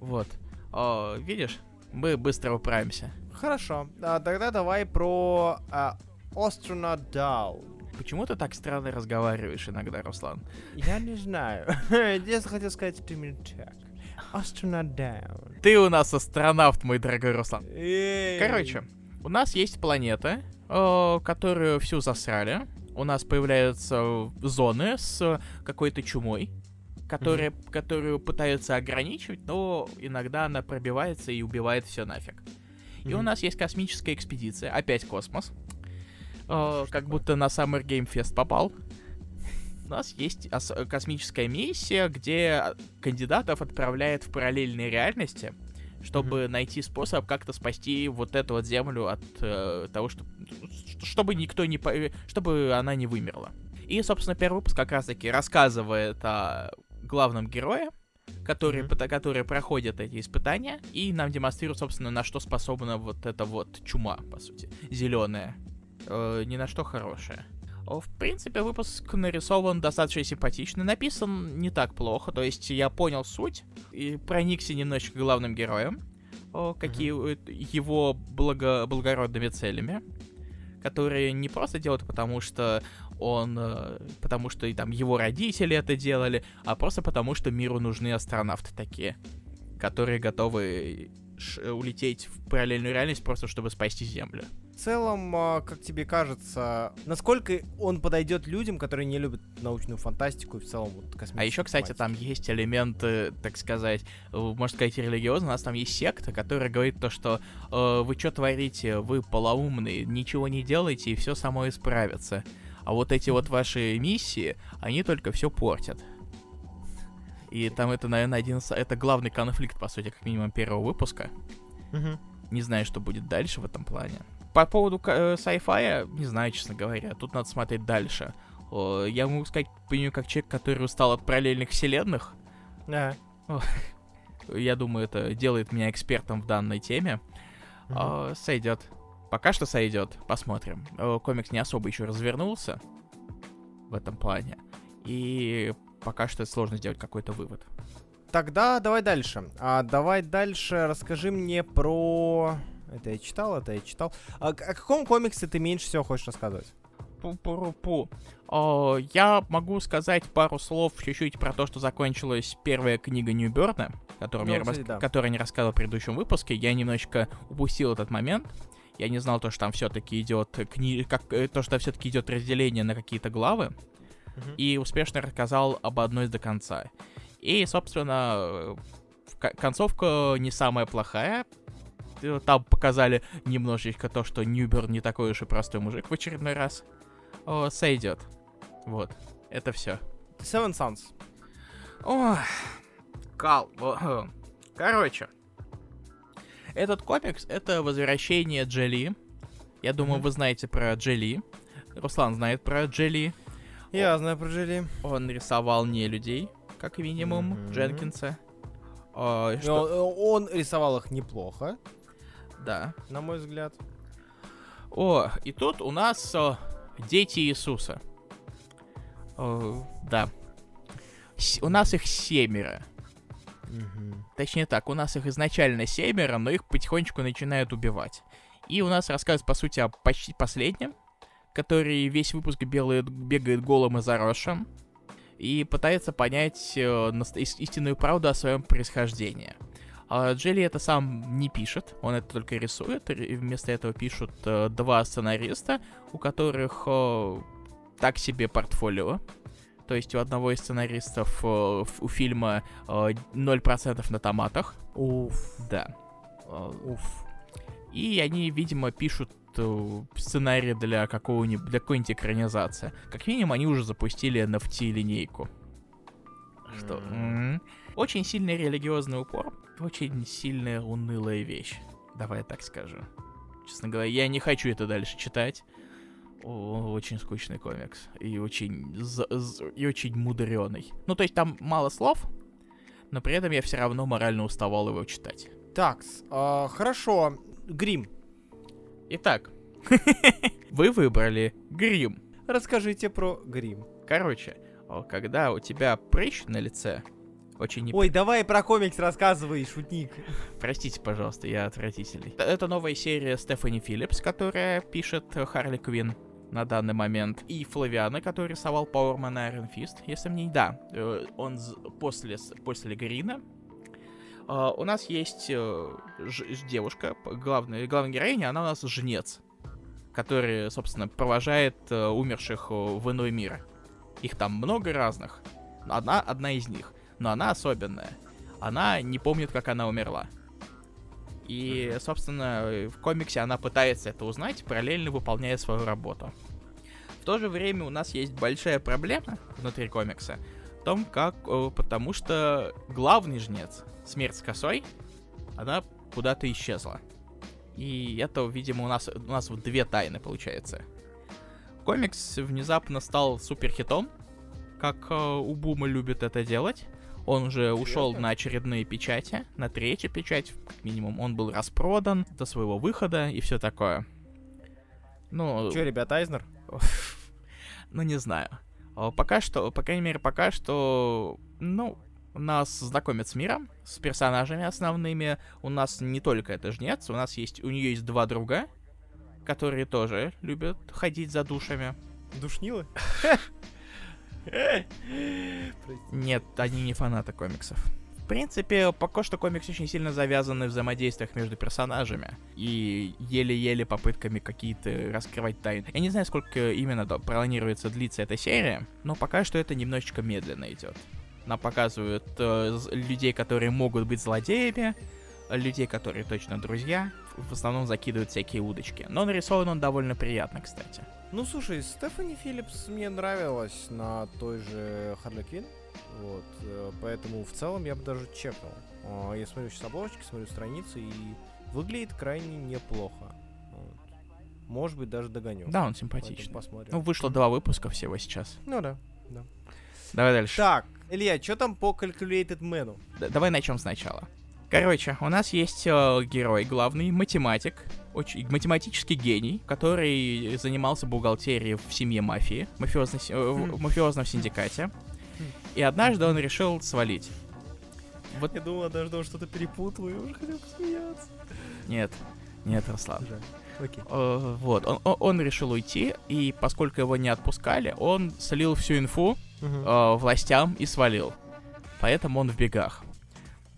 Вот. О, видишь, мы быстро управимся. Хорошо. А, тогда давай про а, Doll. Почему ты так странно разговариваешь иногда, Руслан? Я не знаю. Я хотел сказать это именно так. Astronaut Down. Ты у нас астронавт, мой дорогой Руслан. Эй. Короче, у нас есть планета, э, которую всю засрали. У нас появляются зоны с какой-то чумой, которые, которую пытаются ограничивать, но иногда она пробивается и убивает все нафиг. И у нас есть космическая экспедиция, опять космос. Э, как будто на Summer Game Fest попал. У нас есть ос- космическая миссия, где кандидатов отправляет в параллельные реальности, чтобы найти способ как-то спасти вот эту вот землю от э, того, что, чтобы никто не... чтобы она не вымерла. И, собственно, первый выпуск как раз-таки рассказывает о главном герое, который, пыта- который проходит эти испытания, и нам демонстрирует, собственно, на что способна вот эта вот чума, по сути, зеленая. Э, ни на что хорошее. В принципе, выпуск нарисован достаточно симпатично, написан не так плохо, то есть я понял суть и проникся немножечко главным героем, какие э, его благо- благородными целями, которые не просто делают, потому что он, э, потому что и там его родители это делали, а просто потому что миру нужны астронавты такие, которые готовы улететь в параллельную реальность просто чтобы спасти Землю. В целом, а, как тебе кажется, насколько он подойдет людям, которые не любят научную фантастику и в целом вот космическую А еще, кстати, там есть элементы, так сказать, э, можно сказать, религиозные. У нас там есть секта, которая говорит то, что э, вы что творите, вы полоумные, ничего не делаете, и все само исправится. А вот эти вот ваши миссии, они только все портят. И там это, наверное, один. Это главный конфликт, по сути, как минимум первого выпуска. Мгм. Не знаю, что будет дальше в этом плане. По поводу э, sci-fi, не знаю, честно говоря. Тут надо смотреть дальше. Я могу сказать, понимаю, как человек, который устал от параллельных вселенных. Да. Я думаю, это делает меня экспертом в данной теме. Мгм. А, сойдет. Пока что сойдет. Посмотрим. Комикс не особо еще развернулся в этом плане. И пока что сложно сделать какой-то вывод. Тогда давай дальше. А, давай дальше. Расскажи мне про... Это я читал, это я читал. А, о каком комиксе ты меньше всего хочешь рассказывать? Пу-пу-пу. О, Я могу сказать пару слов чуть-чуть про то, что закончилась первая книга Ньюберна, которую, Ну, я кстати, рас- да. которую я не рассказывал в предыдущем выпуске. Я немножечко упустил этот момент. Я не знал то, что там все-таки идет кни... как э, то, что все-таки идет разделение на какие-то главы, Мгм. и успешно рассказал об одной до конца. И, собственно, э, концовка не самая плохая. Э, Там показали немножечко то, что Ньюбер не такой уж и простой мужик в очередной раз. О, сойдет. Вот. Это все. Seven Sons. Ох, кал. О, Короче. Этот комикс — это возвращение Джели. Я думаю, Мгм. вы знаете про Джели. Руслан знает про Джели. Я знаю про Джили. Он рисовал не людей, как минимум, Мгм. Дженкинса. Э, И что- Он, он рисовал их неплохо, Да. на мой взгляд. О, и тут у нас э, дети Иисуса. Э, да. С- у нас их семеро. Точнее так, у нас их изначально семеро, но их потихонечку начинают убивать. И у нас рассказ, по сути, о почти последнем, который весь выпуск белает, бегает голым и заросшим, и пытается понять э, наст- ис- истинную правду о своем происхождении. А Джелли это сам не пишет, он это только рисует, и вместо этого пишут э, два сценариста, у которых э, так себе портфолио. То есть у одного из сценаристов э, у фильма э, 0% на томатах. Уф, Да. Э, уф. И они, видимо, пишут э, сценарий для какого-нибудь для какой-нибудь экранизации. Как минимум, они уже запустили NFT линейку. Что? М. м, Очень сильный религиозный упор, очень сильная унылая вещь. Давай я так скажу. Честно говоря, я не хочу это дальше читать. О, очень скучный комикс. И очень, и очень мудреный. Ну, то есть там мало слов, но при этом я все равно морально уставал его читать. Так, хорошо. Грим, Итак, вы выбрали грим. расскажите про грим. Короче, когда у тебя прыщ на лице, очень не... Ой, давай про комикс рассказывай, шутник. Простите, пожалуйста, я отвратительный. Это новая серия Стефани Филлипс, которая пишет э, Харли Квин на данный момент. И Флавиана, который рисовал Powerman Iron Fist, если мне... Да, э, он после, после Грина. А, у нас есть э, ж- девушка, главная, главная героиня, она у нас жнец, который, собственно, провожает э, умерших э, в иной мир. Их там много разных. Одна, одна из них. Но она особенная. Она не помнит, как она умерла. И, собственно, в комиксе она пытается это узнать, параллельно выполняя свою работу. В то же время у нас есть большая проблема внутри комикса в том, как... э, Потому что главный жнец, смерть с косой, она куда-то исчезла. И это, видимо, у нас, у нас две тайны, получается. Комикс внезапно стал суперхитом, как э, у Бума любит это делать. Он уже ушел на очередные печати, на третью печать, как минимум. Он был распродан до своего выхода и все такое. Ну, Че, ребят, Айзнер? ну не знаю. А, Пока что, по крайней мере, пока что, ну, нас знакомят с миром, с персонажами основными. У нас не только это жнец, у нас есть, у нее есть два друга, которые тоже любят ходить за душами. Душнилы? Нет, они не фанаты комиксов. В принципе, пока что комикс очень сильно завязан на взаимодействиях между персонажами и еле-еле попытками какие-то раскрывать тайны. Я не знаю, сколько именно планируется длиться эта серия, но пока что это немножечко медленно идет. Нам показывают э, людей, которые могут быть злодеями, людей, которые точно друзья. В основном закидывают всякие удочки. Но нарисован он довольно приятно, кстати. Ну, слушай, Стефани Филлипс мне нравилась на той же Харли Квин. Вот, э, поэтому в целом я бы даже чекнул. А, Я смотрю сейчас обложечки, смотрю страницы, и выглядит крайне неплохо. Вот. Может быть, даже догоню. Да, он Поэтому симпатичный. посмотрим. Ну, вышло два выпуска всего сейчас. Ну да. Давай дальше. Так, Илья, что там по Calculated Man? Д- давай начнем сначала. Короче, у нас есть э, герой, главный математик, очень математический гений, который занимался бухгалтерией в семье мафии, мафиозной э, в- в мафиозном синдикате. И однажды он решил свалить. Вот Я думал, даже что что-то перепутал, я уже хотел посмеяться. нет, нет, Руслан. Жаль. Окей. Э, вот, он, он- он решил уйти, и поскольку его не отпускали, он слил всю инфу э, властям и свалил. Поэтому он в бегах.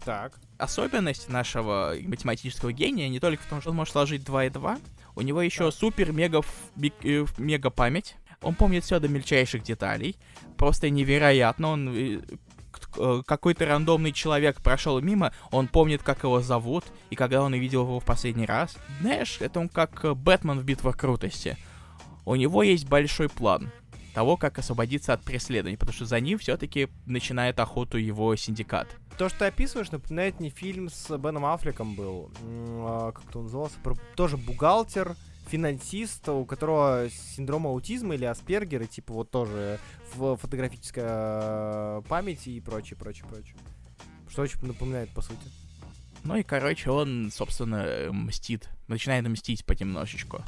Так. Особенность нашего математического гения не только в том, что он может сложить 2 и 2, у него еще супер мега, э, мега память. Он помнит все до мельчайших деталей. Просто невероятно. Он э, э, какой-то рандомный человек прошел мимо, он помнит, как его зовут, и когда он увидел его в последний раз. Знаешь, это он как Бэтмен в битвах крутости. У него есть большой план того, как освободиться от преследований, потому что за ним все-таки начинает охоту его синдикат. То, что ты описываешь, напоминает мне фильм с Беном Аффлеком был. А, Как-то он назывался? Тоже бухгалтер, финансист, у которого синдром аутизма или Аспергер, и типа вот тоже в фотографическая э, память и прочее, прочее, прочее. Что очень напоминает, по сути. Ну и, короче, он, собственно, мстит. Начинает мстить понемножечку.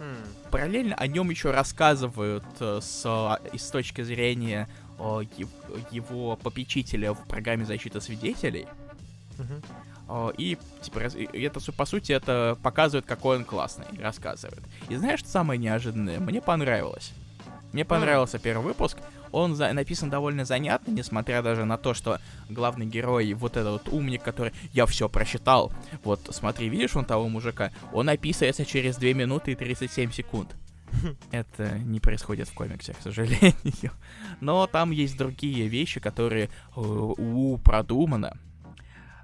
Хм. Параллельно о нем еще рассказывают э, с, с точки зрения его попечителя в программе защиты свидетелей. И, типа, это, по сути, это показывает, какой он классный, рассказывает. И знаешь, что самое неожиданное? Мне понравилось. Мне понравился первый выпуск. Он за- написан довольно занятно, несмотря даже на то, что главный герой, вот этот вот умник, который «я все просчитал», вот смотри, видишь он того мужика, он описывается через 2 минуты и 37 секунд. Это не происходит в комиксе, к сожалению. Но там есть другие вещи, которые э, у продумано.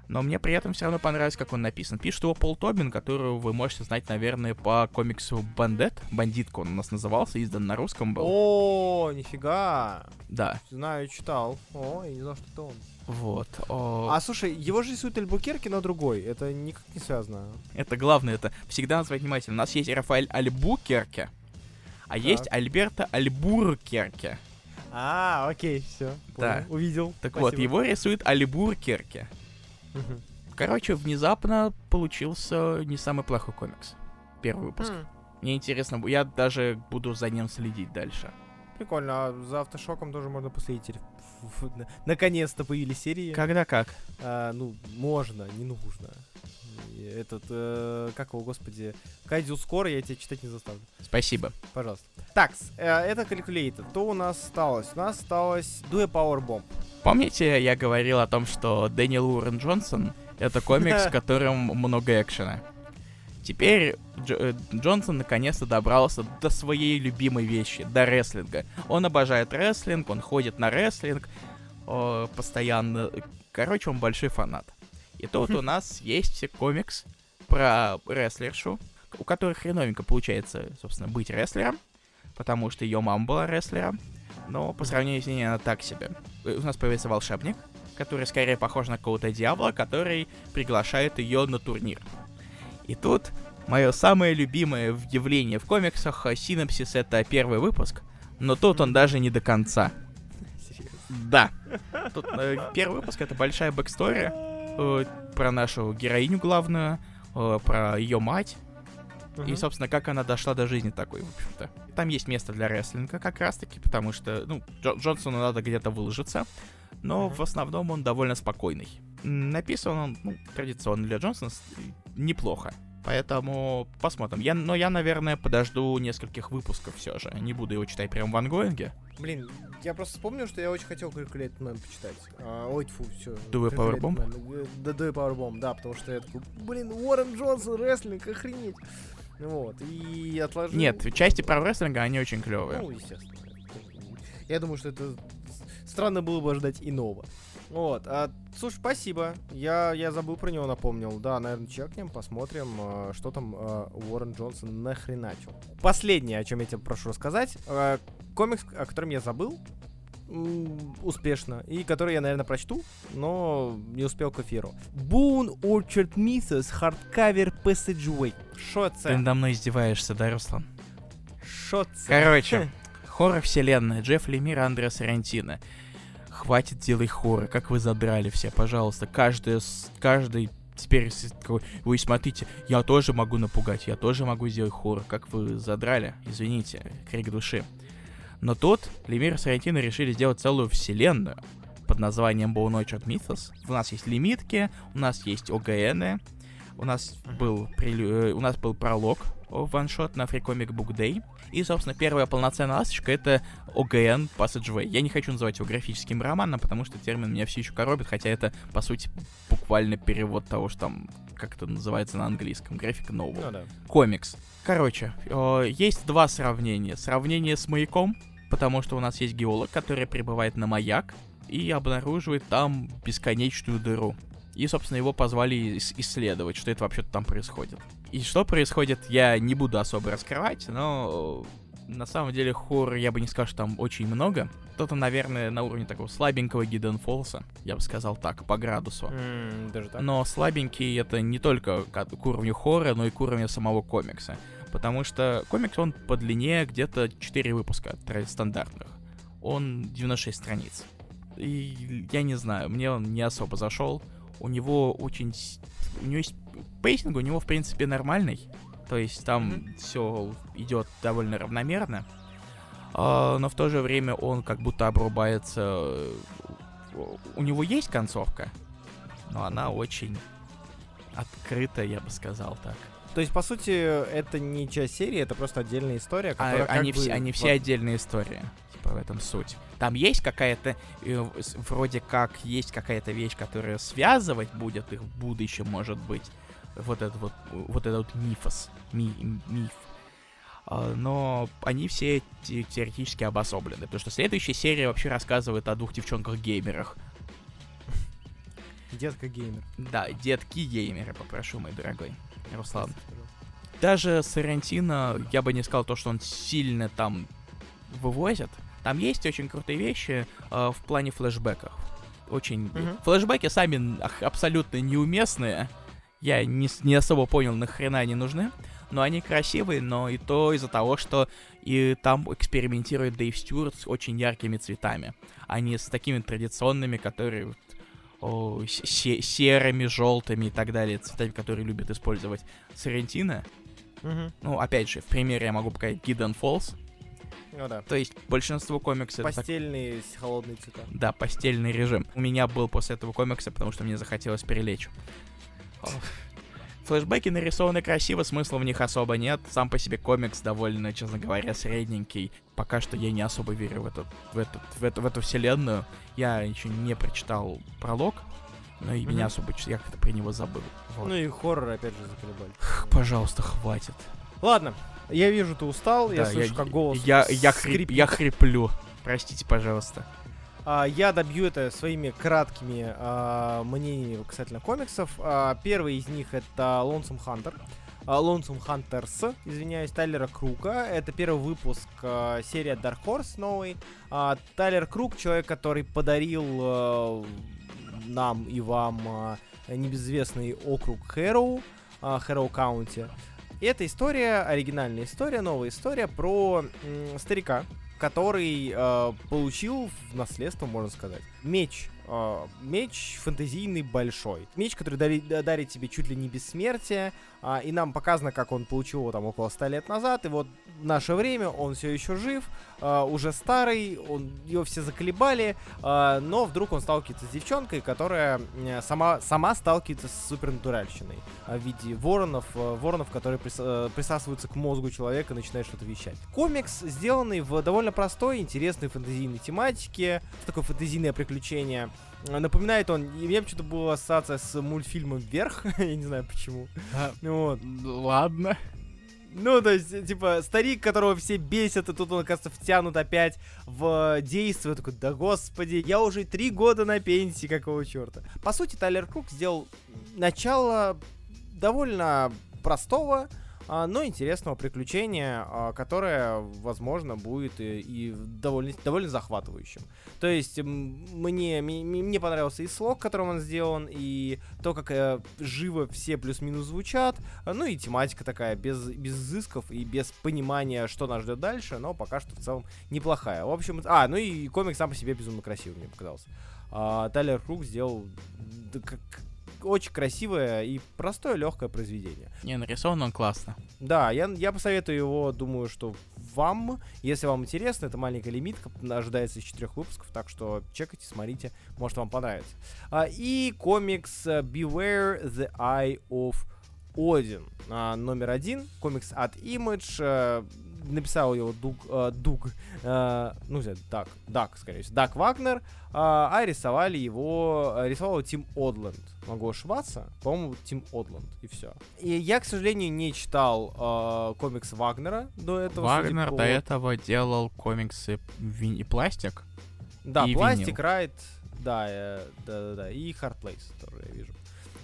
Но мне при этом все равно понравилось, как он написан. Пишет его Пол Тобин, которого вы можете знать, наверное, по комиксу Бандет. Бандитка он у нас назывался, издан на русском был. О, нифига. Да, Знаю, читал. О, я не знал, что это он. вот. О, А слушай, его же рисует Альбукерки, но другой. Это никак не связано. Это главное, это всегда называть внимательно. У нас есть Рафаэль Альбукерке, а есть Альберто Альбуркерке. А, окей, все. Да. Увидел. Так вот, его рисует Альбуркерке. Мгм. Короче, внезапно получился не самый плохой комикс. Первый выпуск. Хм, Мне интересно, я даже буду за ним следить дальше. Прикольно, а за автошоком тоже можно последить. Наконец-то появились серии. Когда как? А, ну, можно, не нужно. Этот, э, как его, господи, Кайдзю скоро, я тебя читать не заставлю. Спасибо. Пожалуйста. Так, это Calculator. То у нас осталось? У нас осталось Дуэ Power Bomb. Помните, я говорил о том, что Дэниел Уоррен Джонсон — это комикс, в котором много экшена. Теперь Дж- э, Джонсон наконец-то добрался до своей любимой вещи, до рестлинга. Он обожает рестлинг, он ходит на рестлинг о, постоянно. Короче, он большой фанат. И тут у нас есть комикс про рестлершу, у которой хреновенько получается, собственно, быть рестлером, потому что ее мама была рестлером, но по сравнению с ней она так себе. Э, У нас появится волшебник, который скорее похож на какого-то дьявола, который приглашает ее на турнир. И тут мое самое любимое явление в комиксах, э, синопсис это первый выпуск, но тут он даже не до конца. Да. Тут э, первый выпуск это большая backstory э, про нашу героиню главную, э, про ее мать, и, собственно, как она дошла до жизни такой, в общем-то. Там есть место для рестлинга как раз-таки, потому что, ну, Джо- Джонсону надо где-то выложиться, но в основном он довольно спокойный. Написан он, ну, традиционно для Джонсона, неплохо. Поэтому посмотрим. Я, но я, наверное, подожду нескольких выпусков все же. Не буду его читать прям в ангоинге. Блин, я просто вспомнил, что я очень хотел Calculated Man почитать. А, ой, фу, все. Дуэ Powerbomb? Да, Дуэ Powerbomb, да, потому что я такой, блин, Уоррен Джонсон, рестлинг, охренеть. Вот, и отложил. Нет, части про рестлинга, они очень клевые. Ну, естественно. Я думаю, что это странно было бы ожидать иного. Вот, а, слушай, спасибо. Я, я забыл про него, напомнил. Да, наверное, чекнем, посмотрим, а, что там а, Уоррен Джонсон нахреначил. Последнее, о чем я тебе прошу рассказать. а, комикс, о котором я забыл, успешно, и который я, наверное, прочту, но не успел к эфиру. Boone Orchard Mythos Hardcover Passageway. Шо Ты це? надо мной издеваешься, да, Руслан? Шо це? Короче, хоррор-вселенная, Джефф Лемир, Андреа Сарантино. Хватит делай хоррор, как вы задрали все, пожалуйста. Каждый, каждый теперь вы смотрите, я тоже могу напугать, я тоже могу сделать хоррор, как вы задрали, извините, крик души. Но тут Лемир и Сарантино решили сделать целую вселенную под названием Bone Mythos. У нас есть лимитки, у нас есть ОГНы, у нас был, прелю- э, у нас был пролог ваншот на Free Comic Book Day. И, собственно, первая полноценная ласточка — это ОГН Passageway. Я не хочу называть его графическим романом, потому что термин меня все еще коробит, хотя это, по сути, буквально перевод того, что там, как это называется на английском, график нового Ну да. комикс. Короче, э, есть два сравнения. Сравнение с маяком, потому что у нас есть геолог, который прибывает на маяк и обнаруживает там бесконечную дыру. И, собственно, его позвали ис- исследовать, что это вообще-то там происходит. И что происходит, я не буду особо раскрывать, но э, на самом деле хоррор я бы не сказал, что там очень много. Кто-то, наверное, на уровне такого слабенького Гидден Фолса, я бы сказал так, по градусу. М, даже так. Но слабенький это не только к к уровню хоррора, но и к уровню самого комикса. Потому что комикс, он по длине где-то 4 выпуска стандартных. Он 96 страниц. И я не знаю, мне он не особо зашел. У него очень... У него есть... Пейсинг у него, в принципе, нормальный. То есть там mm-hmm. все идет довольно равномерно. А, но в то же время он как будто обрубается. У него есть концовка, но она очень открытая, я бы сказал так. То есть, по сути, это не часть серии, это просто отдельная история, а, которая а, они, бы... все, они все отдельные истории. Типа в этом суть. Там есть какая-то, э, вроде как, есть какая-то вещь, которая связывать будет их в будущем, может быть. Вот этот вот, вот этот вот мифос, ми, миф. А, но они все те теоретически обособлены. Потому что следующая серия вообще рассказывает о двух девчонках-геймерах. Детка-геймер. Да, детки-геймеры, попрошу, мой дорогой Руслан. Даже Сарантино, я бы не сказал то, что он сильно там вывозит. Там есть очень крутые вещи э, в плане флешбеков. Очень... Mm-hmm. Флешбеки сами абсолютно неуместные. Я не, не особо понял, нахрена они нужны но они красивые, но и то из-за того, что и там экспериментирует Дэйв Стюарт с очень яркими цветами, а не с такими традиционными, которые о, се- серыми, желтыми и так далее, цветами, которые любят использовать Сарентино. Угу. Ну, опять же, в примере я могу показать Hidden Falls. Ну да. То есть большинство комиксов... Постельные так... холодные цвета. Да, постельный режим. У меня был после этого комикса, потому что мне захотелось перелечь. Флэшбэки нарисованы красиво, смысла в них особо нет. Сам по себе комикс довольно, честно говоря, средненький. Пока что я не особо верю в эту, в эту, в эту, в эту вселенную. Я еще не прочитал пролог, но и mm-hmm. меня особо я как-то про него забыл. Вот. Ну и хоррор опять же заколебали. Пожалуйста, хватит. Ладно, я вижу, ты устал, да, я слышу, я, как голос. Я, я, хрип, я хриплю. Простите, пожалуйста. А, я добью это своими краткими а, мнениями касательно комиксов. А, первый из них это Lonesome Hunter. Lonesome Hunters, извиняюсь, Тайлера Крука. Это первый выпуск uh, серии Dark Horse новый. Uh, Тайлер Крук, человек, который подарил uh, нам и вам uh, небезызвестный округ Хэроу, uh, Хэроу Каунти. Это история, оригинальная история, новая история про м, старика, который э, получил в наследство, можно сказать, меч. Э, меч фэнтезийный большой. Меч, который дарит, дарит тебе чуть ли не бессмертие. Э, и нам показано, как он получил его там около 100 лет назад. И вот в наше время он все еще жив, э, уже старый, он, его все заколебали. Э, но вдруг он сталкивается с девчонкой, которая э, сама, сама сталкивается с супернатуральщиной. Э, в виде воронов, э, воронов, которые прис, э, присасываются к мозгу человека и начинают что-то вещать. Комикс, сделанный в довольно простой, интересной фэнтезийной тематике. Такое фэнтезийное приключение. Напоминает он, и мне почему-то была ассоциация с мультфильмом «Вверх», я не знаю почему. А, вот. Ладно. Ну, то есть, типа, старик, которого все бесят, и тут он, оказывается, втянут опять в действие. Такой, да господи, я уже три года на пенсии, какого черта. По сути, Тайлер Крук сделал начало довольно простого, но интересного приключения, а, которое, возможно, будет и, и довольно, довольно захватывающим. То есть мне, мне, мне понравился и слог, которым он сделан, и то, как э, живо все плюс-минус звучат, ну и тематика такая, без, без изысков и без понимания, что нас ждет дальше, но пока что в целом неплохая. В общем, а, ну и комик сам по себе безумно красивый, мне показался. А, Тайлер Круг сделал да, как, очень красивое и простое, легкое произведение. Не, нарисован он классно. Да, я, я посоветую его, думаю, что вам, если вам интересно, это маленькая лимитка, ожидается из четырех выпусков, так что чекайте, смотрите, может вам понравится. А, и комикс uh, Beware the Eye of Odin, а, номер один, комикс от Image, а, написал его Дуг, э, Дуг э, ну, Дак, Дак, скорее всего, Дак Вагнер, э, а рисовали его, рисовал Тим Одленд. Могу ошибаться, по-моему, Тим Одленд, и все. И я, к сожалению, не читал э, комикс Вагнера до этого. Вагнер по... до этого делал комиксы Винни Пластик. Да, Пластик, Райт, да, э, да, да, да, и Place, который я вижу.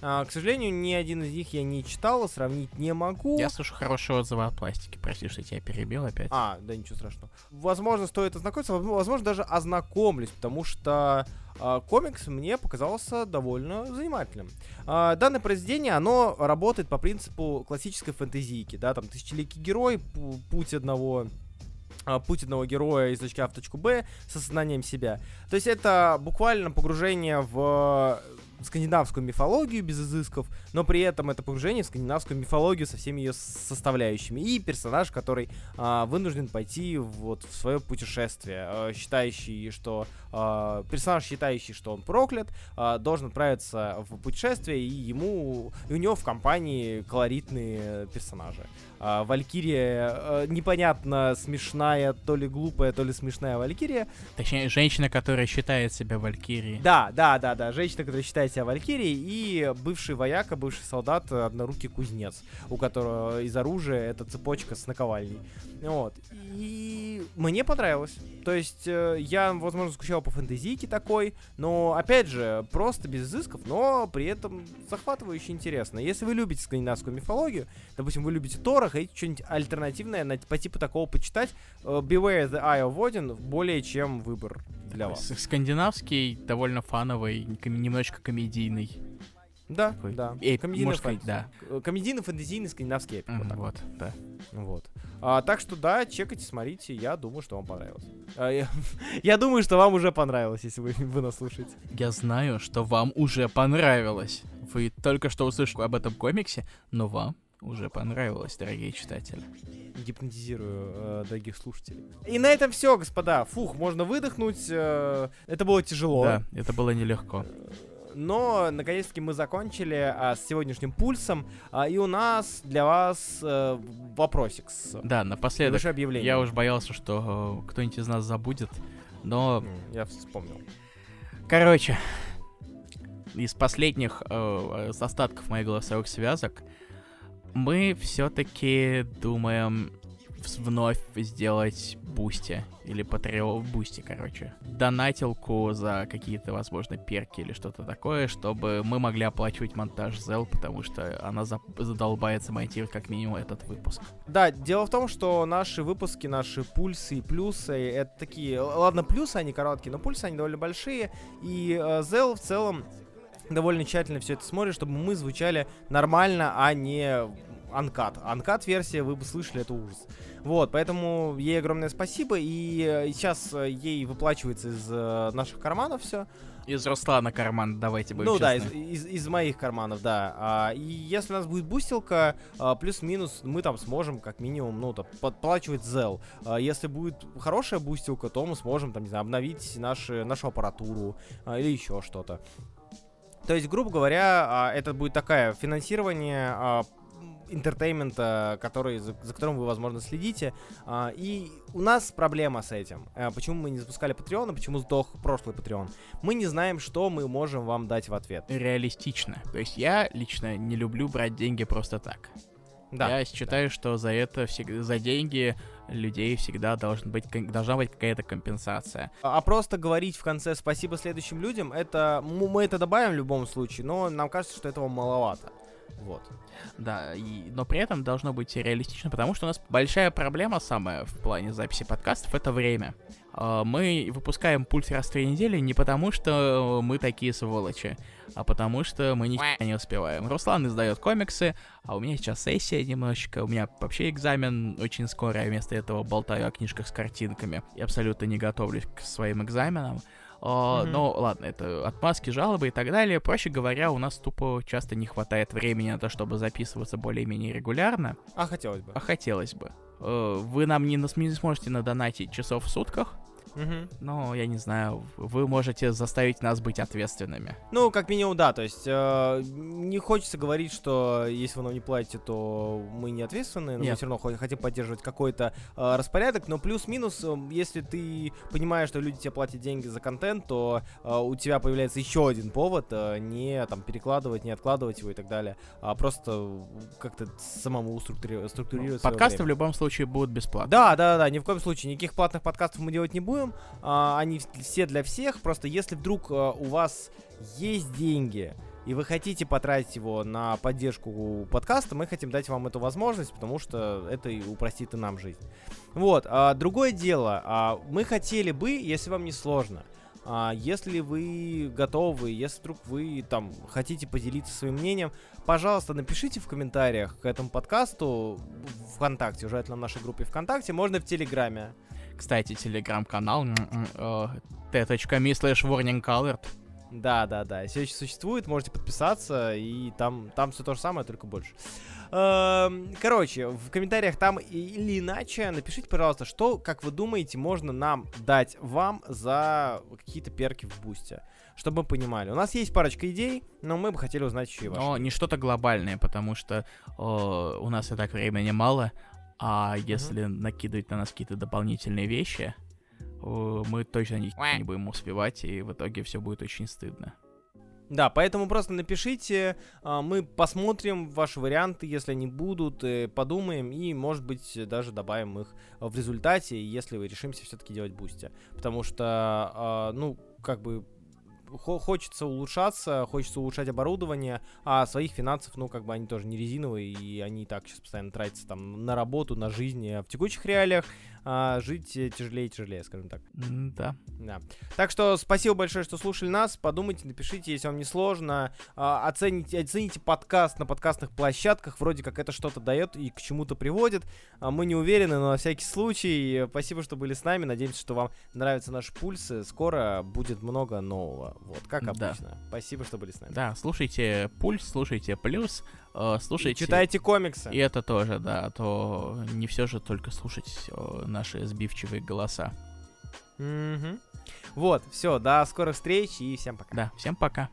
А, к сожалению, ни один из них я не читал, сравнить не могу. Я слышу хорошие отзывы о пластике. Прости, что я тебя перебил опять. А, да ничего страшного. Возможно, стоит ознакомиться, возможно, даже ознакомлюсь, потому что э, комикс мне показался довольно занимательным. Э, данное произведение, оно работает по принципу классической фэнтезийки, да, там тысячеликий герой, путь одного а, путь одного героя из точки А в точку Б с осознанием себя. То есть это буквально погружение в скандинавскую мифологию без изысков, но при этом это погружение в скандинавскую мифологию со всеми ее составляющими. И персонаж, который а, вынужден пойти вот в свое путешествие, а, считающий, что а, персонаж, считающий, что он проклят, а, должен отправиться в путешествие, и ему и у него в компании колоритные персонажи. А, Валькирия а, непонятно смешная, то ли глупая, то ли смешная Валькирия. Точнее, женщина, которая считает себя Валькирией. Да, да, да, да, женщина, которая считает себя Валькирией, и бывший вояка, бывший солдат, однорукий кузнец, у которого из оружия эта цепочка с наковальней. Вот. И мне понравилось. То есть э, я, возможно, скучал по фэнтезийке такой, но, опять же, просто без изысков, но при этом захватывающе интересно. Если вы любите скандинавскую мифологию, допустим, вы любите Тора, хотите что-нибудь альтернативное на, по типу такого почитать, э, Beware the Eye of Odin более чем выбор для вас. Скандинавский, довольно фановый, немножечко комедийный. Да, такой, да. Э, комедийный, сказать, да. комедийный, фэнтезийный, скандинавский эпик. Mm, вот, вот, да. Вот. А, так что да, чекайте, смотрите, я думаю, что вам понравилось. А, я, я думаю, что вам уже понравилось, если вы, вы нас слушаете. Я знаю, что вам уже понравилось. Вы только что услышали об этом комиксе, но вам уже понравилось, дорогие читатели. Гипнотизирую э, дорогих слушателей. И на этом все, господа. Фух, можно выдохнуть. Э, это было тяжело. Да, это было нелегко. Но, наконец-таки, мы закончили а, с сегодняшним пульсом. А, и у нас для вас а, вопросик. С да, напоследок. Объявление. Я уж боялся, что э, кто-нибудь из нас забудет. Но... Я вспомнил. Короче, из последних э, остатков моих голосовых связок мы все-таки думаем вновь сделать Boosty. Или Patreon Boosty, короче. Донатилку за какие-то, возможно, perk и или что-то такое, чтобы мы могли оплачивать монтаж Зел, потому что она за задолбается монтировать как минимум этот выпуск. Да, дело в том, что наши выпуски, наши пульсы и плюсы, это такие... Ладно, плюсы они короткие, но пульсы они довольно большие. И э, Зел в целом довольно тщательно все это смотрит, чтобы мы звучали нормально, а не анкат. Анкат версия, вы бы слышали, это ужас. Вот, поэтому ей огромное спасибо, и э, сейчас э, ей выплачивается из э, наших карманов все. Из Руслана карман, давайте будем Ну честны. да, из, из, из моих карманов, да. А, и если у нас будет бустилка, а, плюс-минус, мы там сможем как минимум, ну, там, подплачивать зел. А, если будет хорошая бустилка, то мы сможем, там, не знаю, обновить наши, нашу аппаратуру а, или еще что-то. То есть, грубо говоря, а, это будет такое финансирование а, entertainment а, который, за, за которым вы, возможно, следите. А, и у нас проблема с этим. А, почему мы не запускали Patreon, почему сдох прошлый Patreon? Мы не знаем, что мы можем вам дать в ответ. Реалистично. То есть я лично не люблю брать деньги просто так. Да. Я считаю, да. что за это всегда, за деньги людей всегда должен быть, должна быть какая-то компенсация. А, просто говорить в конце спасибо следующим людям, это мы это добавим в любом случае, но нам кажется, что этого маловато. Вот. Да, и, но при этом должно быть реалистично, потому что у нас большая проблема самая в плане записи подкастов — это время. А, мы выпускаем пульс раз в три недели не потому, что мы такие сволочи, а потому что мы ничего не успеваем. Руслан издает комиксы, а у меня сейчас сессия немножечко, у меня вообще экзамен очень скоро, я вместо этого болтаю о книжках с картинками и абсолютно не готовлюсь к своим экзаменам. Uh, mm-hmm. Но ладно, это отмазки, жалобы и так далее. Проще говоря, у нас тупо часто не хватает времени на то, чтобы записываться более-менее регулярно. А хотелось бы. А хотелось бы. Uh, вы нам не, не сможете надонатить часов в сутках, Угу. Но я не знаю, вы можете заставить нас быть ответственными. Ну, как минимум, да. То есть э, не хочется говорить, что если вы нам не платите, то мы не ответственны. Но Нет. мы все равно хотим поддерживать какой-то э, распорядок. Но плюс-минус, э, если ты понимаешь, что люди тебе платят деньги за контент, то э, у тебя появляется еще один повод э, не там перекладывать, не откладывать его и так далее, а просто как-то самому структурировать. структурировать Подкасты в любом случае будут бесплатны. Да, да, да. Ни в коем случае никаких платных подкастов мы делать не будем рекомендуем. А, они все для всех. Просто если вдруг а, у вас есть деньги, и вы хотите потратить его на поддержку подкаста, мы хотим дать вам эту возможность, потому что это упростит и нам жизнь. Вот, а, другое дело, а, мы хотели бы, если вам не сложно, А, если вы готовы, если вдруг вы там хотите поделиться своим мнением, пожалуйста, напишите в комментариях к этому подкасту в ВКонтакте, это на нашей группе ВКонтакте, можно в Телеграме. Кстати, телеграм-канал э, t.me slash warning colored. Да, да, да. Все еще существует, можете подписаться, и там, там все то же самое, только больше. Эм, короче, в комментариях там или иначе напишите, пожалуйста, что, как вы думаете, можно нам дать вам за какие-то перки в бусте, чтобы мы понимали. У нас есть парочка идей, но мы бы хотели узнать еще и ваши. Но не что-то глобальное, потому что о, у нас и так времени мало, а если mm-hmm. накидывать на нас какие-то дополнительные вещи, мы точно не, не будем успевать, и в итоге все будет очень стыдно. Да, поэтому просто напишите, а, мы посмотрим ваши варианты, если они будут, э, подумаем и, может быть, даже добавим их в результате, если вы решимся все-таки делать Boosty. Потому что, а, ну, как бы хочется улучшаться, хочется улучшать оборудование, а своих финансов, ну, как бы они тоже не резиновые, и они и так сейчас постоянно тратятся там на работу, на жизнь. А в текущих реалиях а, жить тяжелее и тяжелее, скажем так. Да. Да. Так что спасибо большое, что слушали нас. Подумайте, напишите, если вам не сложно. А, оцените, оцените подкаст на подкастных площадках. Вроде как это что-то дает и к чему-то приводит. А, мы не уверены, но на всякий случай. Спасибо, что были с нами. Надеемся, что вам нравятся наши пульсы. Скоро будет много нового. Вот, как обычно. Да. Спасибо, что были с нами. Да, слушайте пульс, слушайте плюс. Э, слушайте... И читайте комиксы. И это тоже, да, а то не все же только слушать э, наши сбивчивые голоса. Mm-hmm. Вот, все, до скорых встреч и всем пока. Да, всем пока.